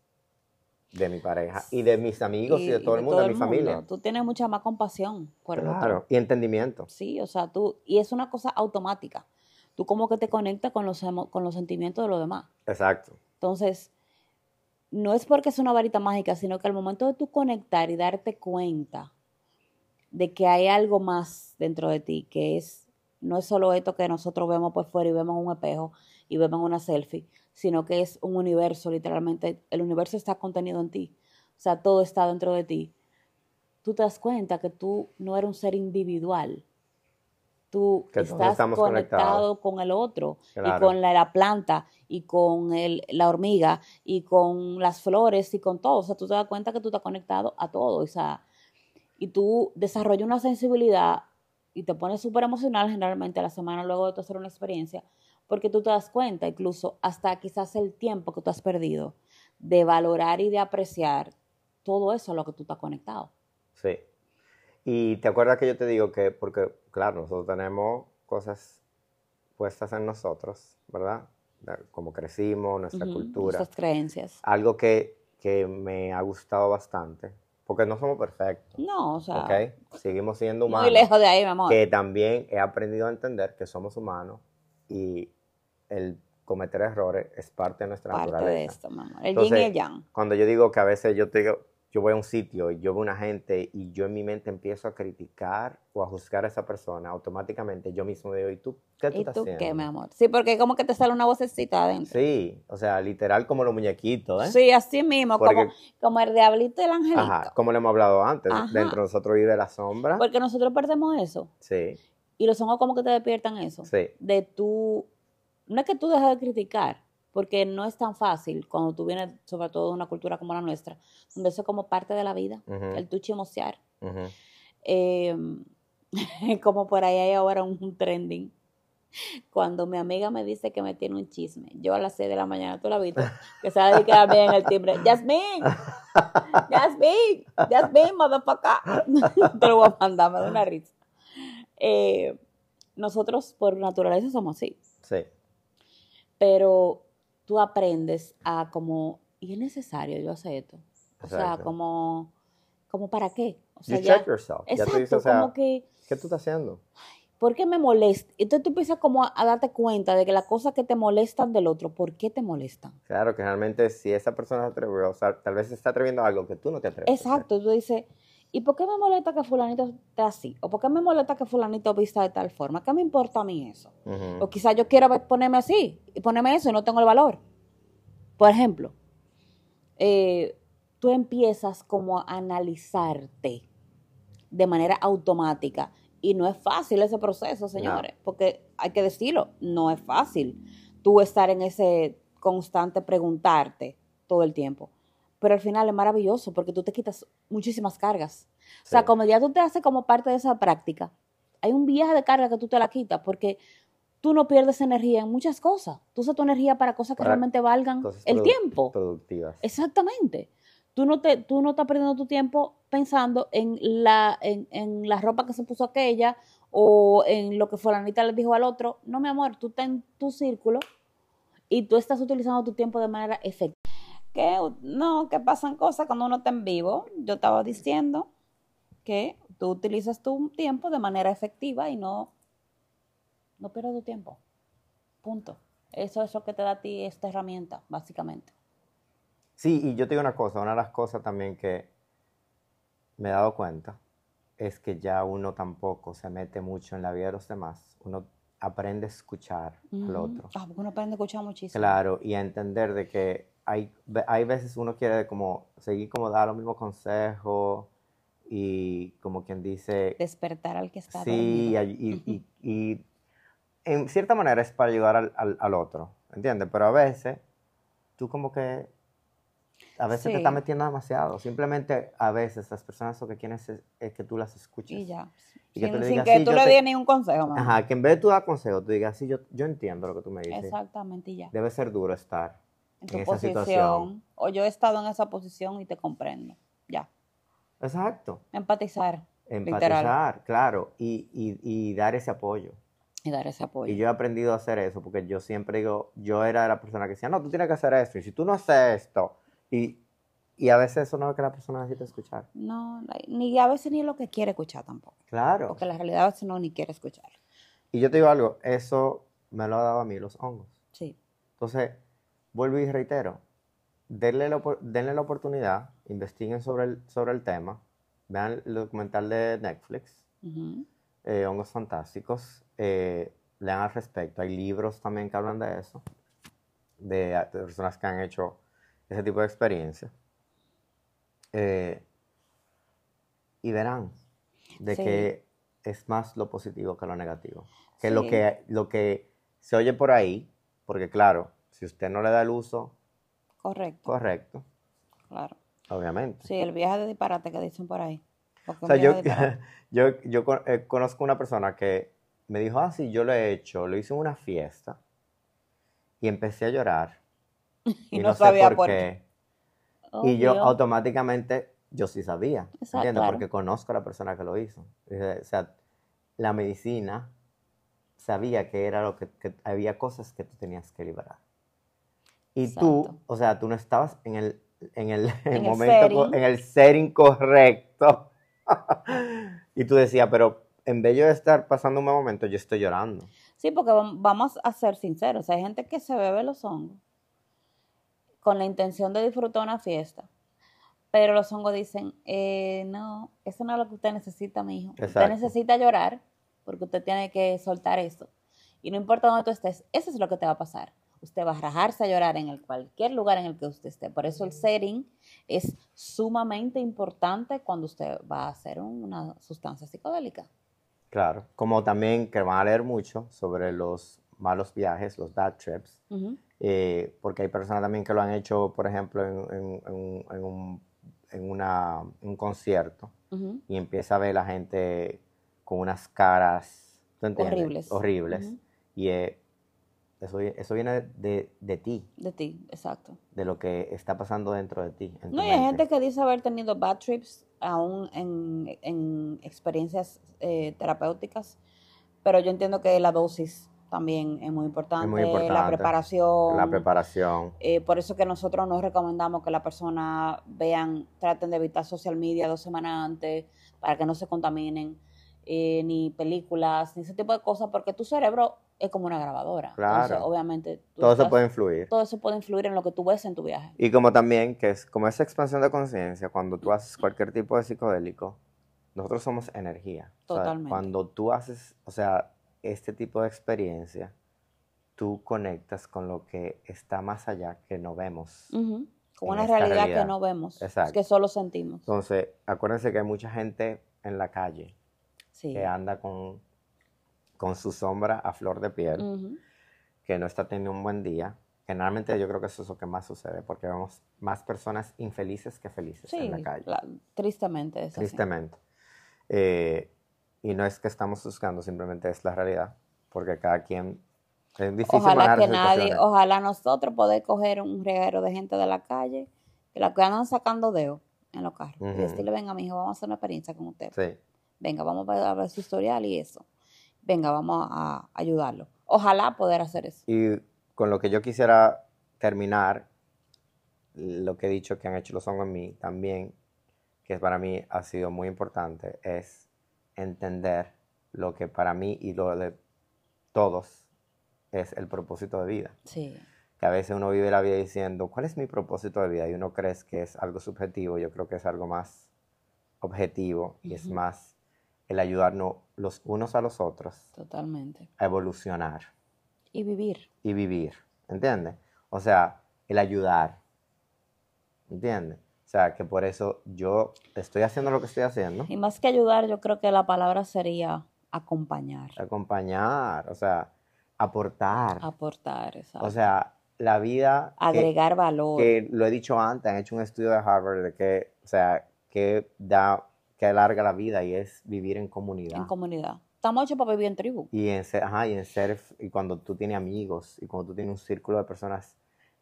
de mi pareja y de mis amigos y, de todo el mundo, de, mi familia. Tú tienes mucha más compasión por el Claro, y entendimiento. Sí, o sea, tú, y es una cosa automática. Tú como que te conectas con los, con los sentimientos de los demás. Exacto. Entonces, no es porque es una varita mágica, sino que al momento de tú conectar y darte cuenta de que hay algo más dentro de ti, que es, no es solo esto que nosotros vemos por fuera y vemos un espejo y vemos una selfie, sino que es un universo, literalmente, el universo está contenido en ti, o sea, todo está dentro de ti. Tú te das cuenta que tú no eres un ser individual, tú estás conectado con el otro y con la, planta y con el, la hormiga y con las flores y con todo. O sea, tú te das cuenta que tú estás conectado a todo. O sea, y tú desarrollas una sensibilidad y te pones súper emocional generalmente a la semana luego de tu hacer una experiencia, porque tú te das cuenta, incluso hasta quizás el tiempo que tú has perdido, de valorar y de apreciar todo eso a lo que tú estás conectado. Sí. Y te acuerdas que yo te digo que, porque claro, nosotros tenemos cosas puestas en nosotros, ¿verdad? Como crecimos, nuestra cultura. Nuestras creencias. Algo que, que, me ha gustado bastante, porque no somos perfectos. No, o sea. ¿Ok? Seguimos siendo humanos. Muy lejos de ahí, mi amor. Que también he aprendido a entender que somos humanos y el cometer errores es parte de nuestra parte naturaleza. de esto, mamá. El yin y el yang. Cuando yo digo que a veces yo te digo, yo voy a un sitio y yo veo una gente y yo en mi mente empiezo a criticar o a juzgar a esa persona, automáticamente yo mismo digo, ¿y tú qué tú ¿Y estás tú haciendo? qué, mi amor? Sí, porque como que te sale una vocecita adentro. Sí, o sea, literal como los muñequitos, ¿eh? Sí, así mismo, como, como el diablito y el angelito. Ajá, como le hemos hablado antes, dentro de nosotros vive la sombra. Porque nosotros perdemos eso. Sí. Y los ojos como que te despiertan eso. Sí. De tú, no es que tú dejes de criticar, porque no es tan fácil cuando tú vienes, sobre todo de una cultura como la nuestra, donde eso es como parte de la vida, el tu chimosear. Em, como por ahí hay ahora un, trending. Cuando mi amiga me dice que me tiene un chisme, yo a las 6 de la mañana, tú la viste, que se va a dedicar bien el timbre, Jasmine, Jasmine, Jasmine, motherfucker. Te lo voy a mandar, me da una risa. Eh, nosotros por naturaleza somos así. Sí. Pero tú aprendes a como, ¿y es necesario yo hacer esto? O sea, como, como para qué? O sea, you check yourself. Exacto, ya tú dices, o sea, como que, ¿qué tú estás haciendo? ¿Por qué me molesta? Entonces tú empiezas como a, darte cuenta de que las cosas que te molestan del otro, ¿por qué te molestan? Claro, que realmente si esa persona se atrevió, o sea, tal vez se está atreviendo a algo que tú no te atreves. Exacto, tú dices, ¿y por qué me molesta que fulanito esté así? ¿O por qué me molesta que fulanito vista de tal forma? ¿Qué me importa a mí eso? O quizás yo quiero ponerme así y ponerme eso y no tengo el valor. Por ejemplo, eh, tú empiezas como a analizarte de manera automática y no es fácil ese proceso, señores, porque hay que decirlo, no es fácil tú estar en ese constante preguntarte todo el tiempo pero al final es maravilloso porque tú te quitas muchísimas cargas. O sea, como ya tú te haces como parte de esa práctica, hay un viaje de carga que tú te la quitas porque tú no pierdes energía en muchas cosas. Tú usas tu energía para cosas que realmente valgan el tiempo. Productivas. Exactamente. Tú no, te, tú no estás perdiendo tu tiempo pensando en la, en, en la ropa que se puso aquella o en lo que fulanita le dijo al otro. No, mi amor, tú estás en tu círculo y tú estás utilizando tu tiempo de manera efectiva que no, que pasan cosas cuando uno está en vivo. Yo estaba diciendo que tú utilizas tu tiempo de manera efectiva y no, no pierdas tu tiempo. Punto. Eso es lo que te da a ti esta herramienta, básicamente. Sí, y yo te digo una cosa, una de las cosas también que me he dado cuenta es que ya uno tampoco se mete mucho en la vida de los demás. Uno aprende a escuchar al otro. Ah, porque uno aprende a escuchar muchísimo. Claro, y a entender de que hay, hay veces uno quiere como seguir como dar los mismos consejos y como quien dice... Despertar al que está Sí, y, y, en cierta manera es para ayudar al, al, otro, ¿entiendes? Pero a veces tú como que... A veces te está metiendo demasiado. Simplemente a veces las personas lo que quieren es, que tú las escuches. Y ya. Y sin, que, tú sin que tú le des ningún consejo. Ajá, que en vez de tú dar consejos, tú digas, sí, yo, yo entiendo lo que tú me dices. Exactamente, y ya. Debe ser duro estar en tu posición. O yo he estado en esa posición y te comprendo. Ya. Exacto. Empatizar. Empatizar, claro. Y, y, y, dar ese apoyo. Y dar ese apoyo. Y yo he aprendido a hacer eso porque yo siempre digo, yo era la persona que decía, no, tú tienes que hacer esto. Y si tú no haces esto. Y, y a veces eso no es lo que la persona necesita escuchar. No, ni a veces ni lo que quiere escuchar tampoco. Claro. Porque la realidad a veces no ni quiere escuchar. Y yo te digo algo, eso me lo ha dado a mí los hongos. Sí. Entonces, vuelvo y reitero, denle la, denle la oportunidad, investiguen sobre el, sobre el tema vean el documental de Netflix, eh, Hongos Fantásticos, eh, lean al respecto. Hay libros también que hablan de eso, de, personas que han hecho ese tipo de experiencia. Eh, y verán de que es más lo positivo que lo negativo. Que, lo que lo que se oye por ahí, porque claro, si usted no le da el uso correcto. Correcto. Claro. Obviamente. Sí, el viaje de disparate que dicen por ahí. O sea, yo, yo, yo eh, conozco una persona que me dijo, ah, sí, yo lo he hecho, lo hice en una fiesta y empecé a llorar. y, no, sabía por qué. Oh, y yo automáticamente, yo sí sabía, ¿entiendes? Porque conozco a la persona que lo hizo. O sea, la medicina sabía que era lo que, había cosas que tú tenías que liberar. Y tú, o sea, tú no estabas en el, en el, momento, en el setting correcto. y tú decías, pero en vez de estar pasando un mal momento, yo estoy llorando. Sí, porque vamos a ser sinceros, hay gente que se bebe los hongos con la intención de disfrutar una fiesta, pero los hongos dicen, eh, no, eso no es lo que usted necesita, mi hijo. Usted necesita llorar porque usted tiene que soltar eso. Y no importa dónde tú estés, eso es lo que te va a pasar. Usted va a rajarse a llorar en el cualquier lugar en el que usted esté. Por eso el setting es sumamente importante cuando usted va a hacer una sustancia psicodélica. Claro, como también que van a leer mucho sobre los malos viajes, los bad trips, eh, porque hay personas también que lo han hecho, por ejemplo, en, un, un, concierto y empieza a ver la gente con unas caras horribles. horribles. Y eso, eso viene de, ti. De ti, exacto. De lo que está pasando dentro de ti. no, hay gente que dice haber tenido bad trips aún en, experiencias eh, terapéuticas, pero yo entiendo que la dosis también es muy importante, la preparación. La preparación. Eh, por eso que nosotros no recomendamos que la persona vean, traten de evitar social media dos semanas antes para que no se contaminen. Eh, ni películas, ni ese tipo de cosas, porque tu cerebro es como una grabadora. Claro. Entonces, obviamente. Todo eso puede influir. Todo eso puede influir en lo que tú ves en tu viaje. Y como también, que es como esa expansión de conciencia, cuando tú haces cualquier tipo de psicodélico, nosotros somos energía. Totalmente. cuando tú haces, o sea, este tipo de experiencia, tú conectas con lo que está más allá que no vemos. Con una realidad, que no vemos. Exacto. Que solo sentimos. Entonces, acuérdense que hay mucha gente en la calle que anda con, con su sombra a flor de piel, que no está teniendo un buen día. Generalmente yo creo que eso es lo que más sucede, porque vemos más personas infelices que felices en la calle. tristemente. Es tristemente. Eh, y no es que estamos buscando, simplemente es la realidad, porque cada quien es difícil ojalá que nadie, ojalá nosotros poder coger un reguero de gente de la calle que la que andan sacando dedos en los carros y decirle, venga, mi hijo, vamos a hacer una experiencia con usted. Sí venga, vamos a ver su historial y eso. Venga, vamos a ayudarlo. Ojalá poder hacer eso. Y con lo que yo quisiera terminar, lo que he dicho que han hecho los hongos en mí también, que para mí ha sido muy importante, es entender lo que para mí y lo de todos es el propósito de vida. Sí. Que a veces uno vive la vida diciendo, ¿cuál es mi propósito de vida? Y uno cree que es algo subjetivo, yo creo que es algo más objetivo y es más el ayudarnos los unos a los otros. Totalmente. A evolucionar. Y vivir. Y vivir, ¿entiendes? O sea, el ayudar, ¿entiendes? O sea, que por eso yo estoy haciendo lo que estoy haciendo. Y más que ayudar, yo creo que la palabra sería acompañar. Acompañar, o sea, aportar. Aportar, exacto. O sea, la vida... Agregar valor. Que lo he dicho antes, han hecho un estudio de Harvard de que, o sea, que da que alarga la vida y es vivir en comunidad. En comunidad. Estamos hechos para vivir en tribu. Y en ser, ajá, y en ser, y cuando tú tienes amigos y cuando tú tienes un círculo de personas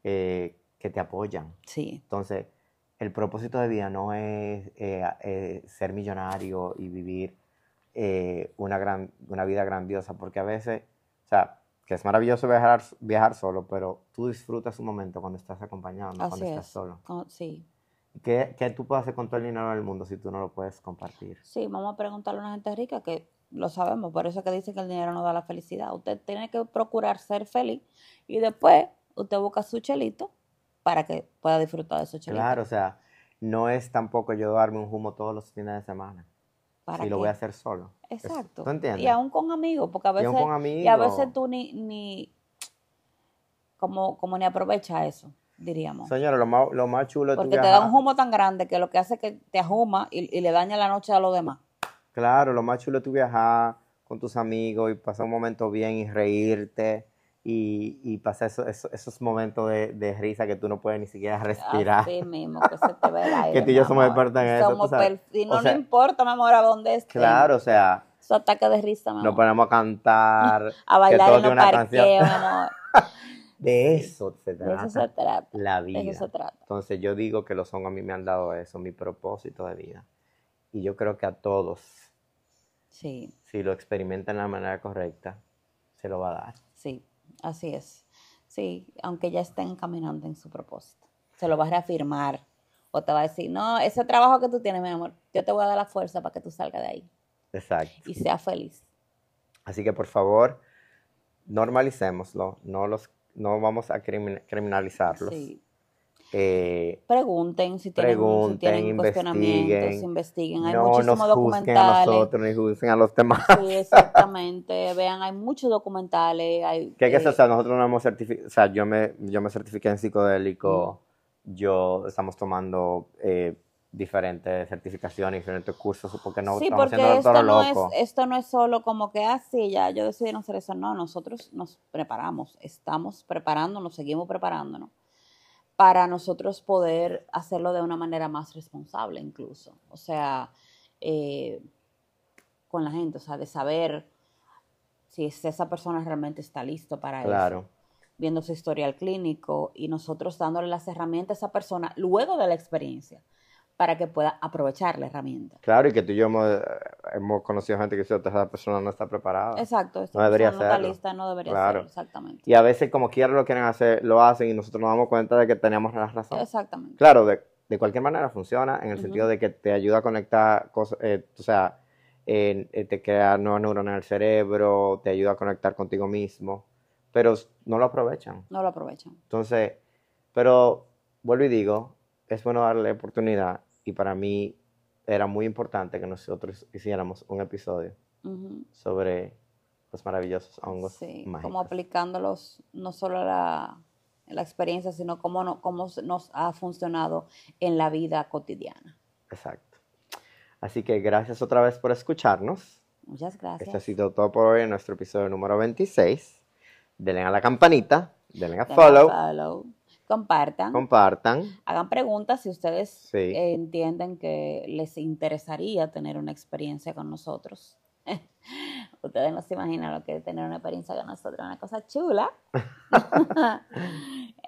eh, que te apoyan. Sí. Entonces, el propósito de vida no es eh, eh, ser millonario y vivir una, gran, una vida grandiosa, porque a veces, o sea, que es maravilloso viajar, viajar solo, pero tú disfrutas un momento cuando estás acompañado, no cuando estás solo. sí. ¿Qué, ¿Qué, tú puedes hacer con todo el dinero del mundo si tú no lo puedes compartir? Sí, vamos a preguntarle a una gente rica que lo sabemos, por eso es que dice que el dinero no da la felicidad. Usted tiene que procurar ser feliz y después usted busca su chelito para que pueda disfrutar de su chelito. Claro, o sea, no es tampoco yo darme un humo todos los fines de semana. ¿Para si lo voy a hacer solo. Exacto. ¿Tú entiendes? Y aún con amigos, porque a veces, y, a veces tú ni, ni como, como ni aprovecha eso, diríamos. Señora, lo más, lo más chulo Porque te da un humo tan grande que lo que hace es que te ajuma y, y le daña la noche a los demás. Claro, lo más chulo es tú viajar con tus amigos y pasar un momento bien y reírte y, y pasar esos momentos de, risa que tú no puedes ni siquiera respirar. Así mismo, que se te ve el aire. que tú y yo somos expertos en eso. Y no, le importa, mi amor, a dónde estés. Claro, o sea. Su ataque de risa, mi amor. Nos ponemos a cantar. a bailar en un parqueo, mi amor. De eso se trata. De eso se trata. La vida. De eso se trata. Entonces yo digo que los hongos a mí me han dado eso, mi propósito de vida. Y yo creo que a todos Sí. Si lo experimentan de la manera correcta, se lo va a dar. Sí, así es. Sí, aunque ya estén caminando en su propósito. Se lo va a reafirmar o te va a decir, no, ese trabajo que tú tienes, mi amor, yo te voy a dar la fuerza para que tú salgas de ahí. Exacto. Y sea feliz. Así que por favor, normalicémoslo, no, los, no vamos a criminalizarlos. Sí. Eh, pregunten si tienen, pregunten, cuestionamientos, investiguen. Hay no muchísimos nos documentales. a nosotros ni juzguen a los demás. Sí, exactamente. Vean, hay muchos documentales. Hay, ¿Qué, es eso? nosotros no hemos certificado, o sea, yo me, yo me certifiqué en psicodélico, yo estamos tomando eh, diferentes certificaciones, diferentes cursos, porque no sí, estamos porque esto no Es, esto no es solo como que, así ah, ya, yo decidí no hacer eso. No, nosotros nos preparamos, estamos preparándonos, seguimos preparándonos para nosotros poder hacerlo de una manera más responsable incluso. O sea, eh, con la gente, o sea, de saber si esa persona realmente está listo para eso. Viendo su historial clínico y nosotros dándole las herramientas a esa persona luego de la experiencia para que pueda aprovechar la herramienta. Claro, y que tú y yo hemos, conocido gente que si otra persona no está preparada. Exacto, no debería ser. No está lista, no debería ser, exactamente. Y a veces como quiera lo quieren hacer, lo hacen y nosotros nos damos cuenta de que teníamos la razón. Exactamente. Claro, de, de cualquier manera funciona en el sentido de que te ayuda a conectar cosas, eh, o sea, eh, te crea nuevas neuronas en el cerebro, te ayuda a conectar contigo mismo, pero no lo aprovechan. No lo aprovechan. Entonces, pero vuelvo y digo, es bueno darle oportunidad y para mí era muy importante que nosotros hiciéramos un episodio sobre los maravillosos hongos sí, como aplicándolos no solo a la, la experiencia, sino cómo, no, cómo nos ha funcionado en la vida cotidiana. Exacto. Así que gracias otra vez por escucharnos. Muchas gracias. Esto ha sido todo por hoy en nuestro episodio número 26. Denle a la campanita, denle a follow. follow compartan. Compartan. Hagan preguntas si ustedes entienden que les interesaría tener una experiencia con nosotros. ustedes no se imaginan lo que es tener una experiencia con nosotros, una cosa chula.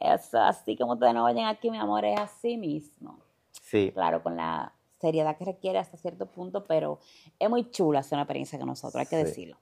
Eso, así como ustedes no vayan aquí, mi amor, es así mismo. Sí. Claro, con la seriedad que requiere hasta cierto punto, pero es muy chula hacer una experiencia con nosotros, hay que decirlo.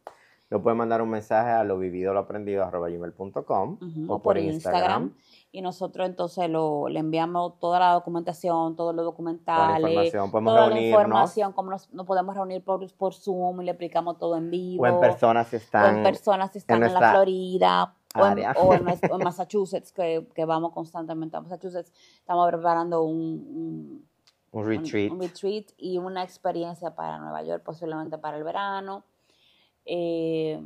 Nos pueden mandar un mensaje a lo vivido lo aprendido gmail.com o, por, Instagram. Y nosotros entonces lo, le enviamos toda la documentación, todos los documentales, toda la información, cómo nos, podemos reunir por, por, Zoom y le explicamos todo en vivo. O en personas si están, en, personas están en, la Florida. O en, Massachusetts, que, que, vamos constantemente a Massachusetts. Estamos preparando un, un retreat. un retreat y una experiencia para Nueva York, posiblemente para el verano. Eh,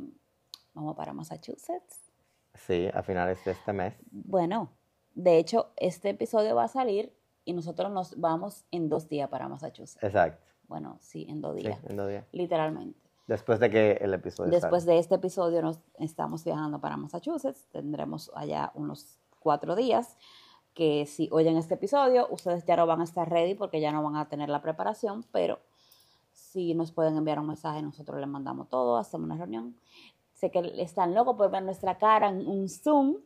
vamos para Massachusetts. Sí, a finales de este mes. Bueno, de hecho, este episodio va a salir y nosotros nos vamos en dos días para Massachusetts. Exacto. Bueno, sí, en dos días. en dos días. Literalmente. Después de que el episodio Después de este episodio nos estamos viajando para Massachusetts. Tendremos allá unos cuatro días que si oyen este episodio, ustedes ya no van a estar ready porque ya no van a tener la preparación, pero si nos pueden enviar un mensaje, nosotros les mandamos todo, hacemos una reunión. Sé que están locos por ver nuestra cara en un Zoom,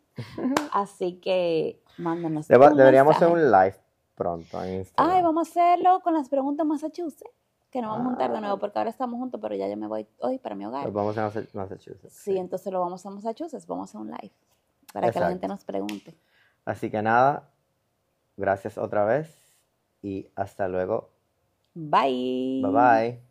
así que mándenos. deberíamos hacer un live pronto en Instagram. Ay, vamos a hacerlo con las preguntas Massachusetts, que nos vamos a juntar de nuevo, ah. porque ahora estamos juntos, pero ya yo me voy hoy para mi hogar. vamos a Massachusetts. Sí, entonces lo vamos a Massachusetts, vamos a hacer un live, para que la gente nos pregunte. Así que nada, gracias otra vez y hasta luego. Bye. Bye bye.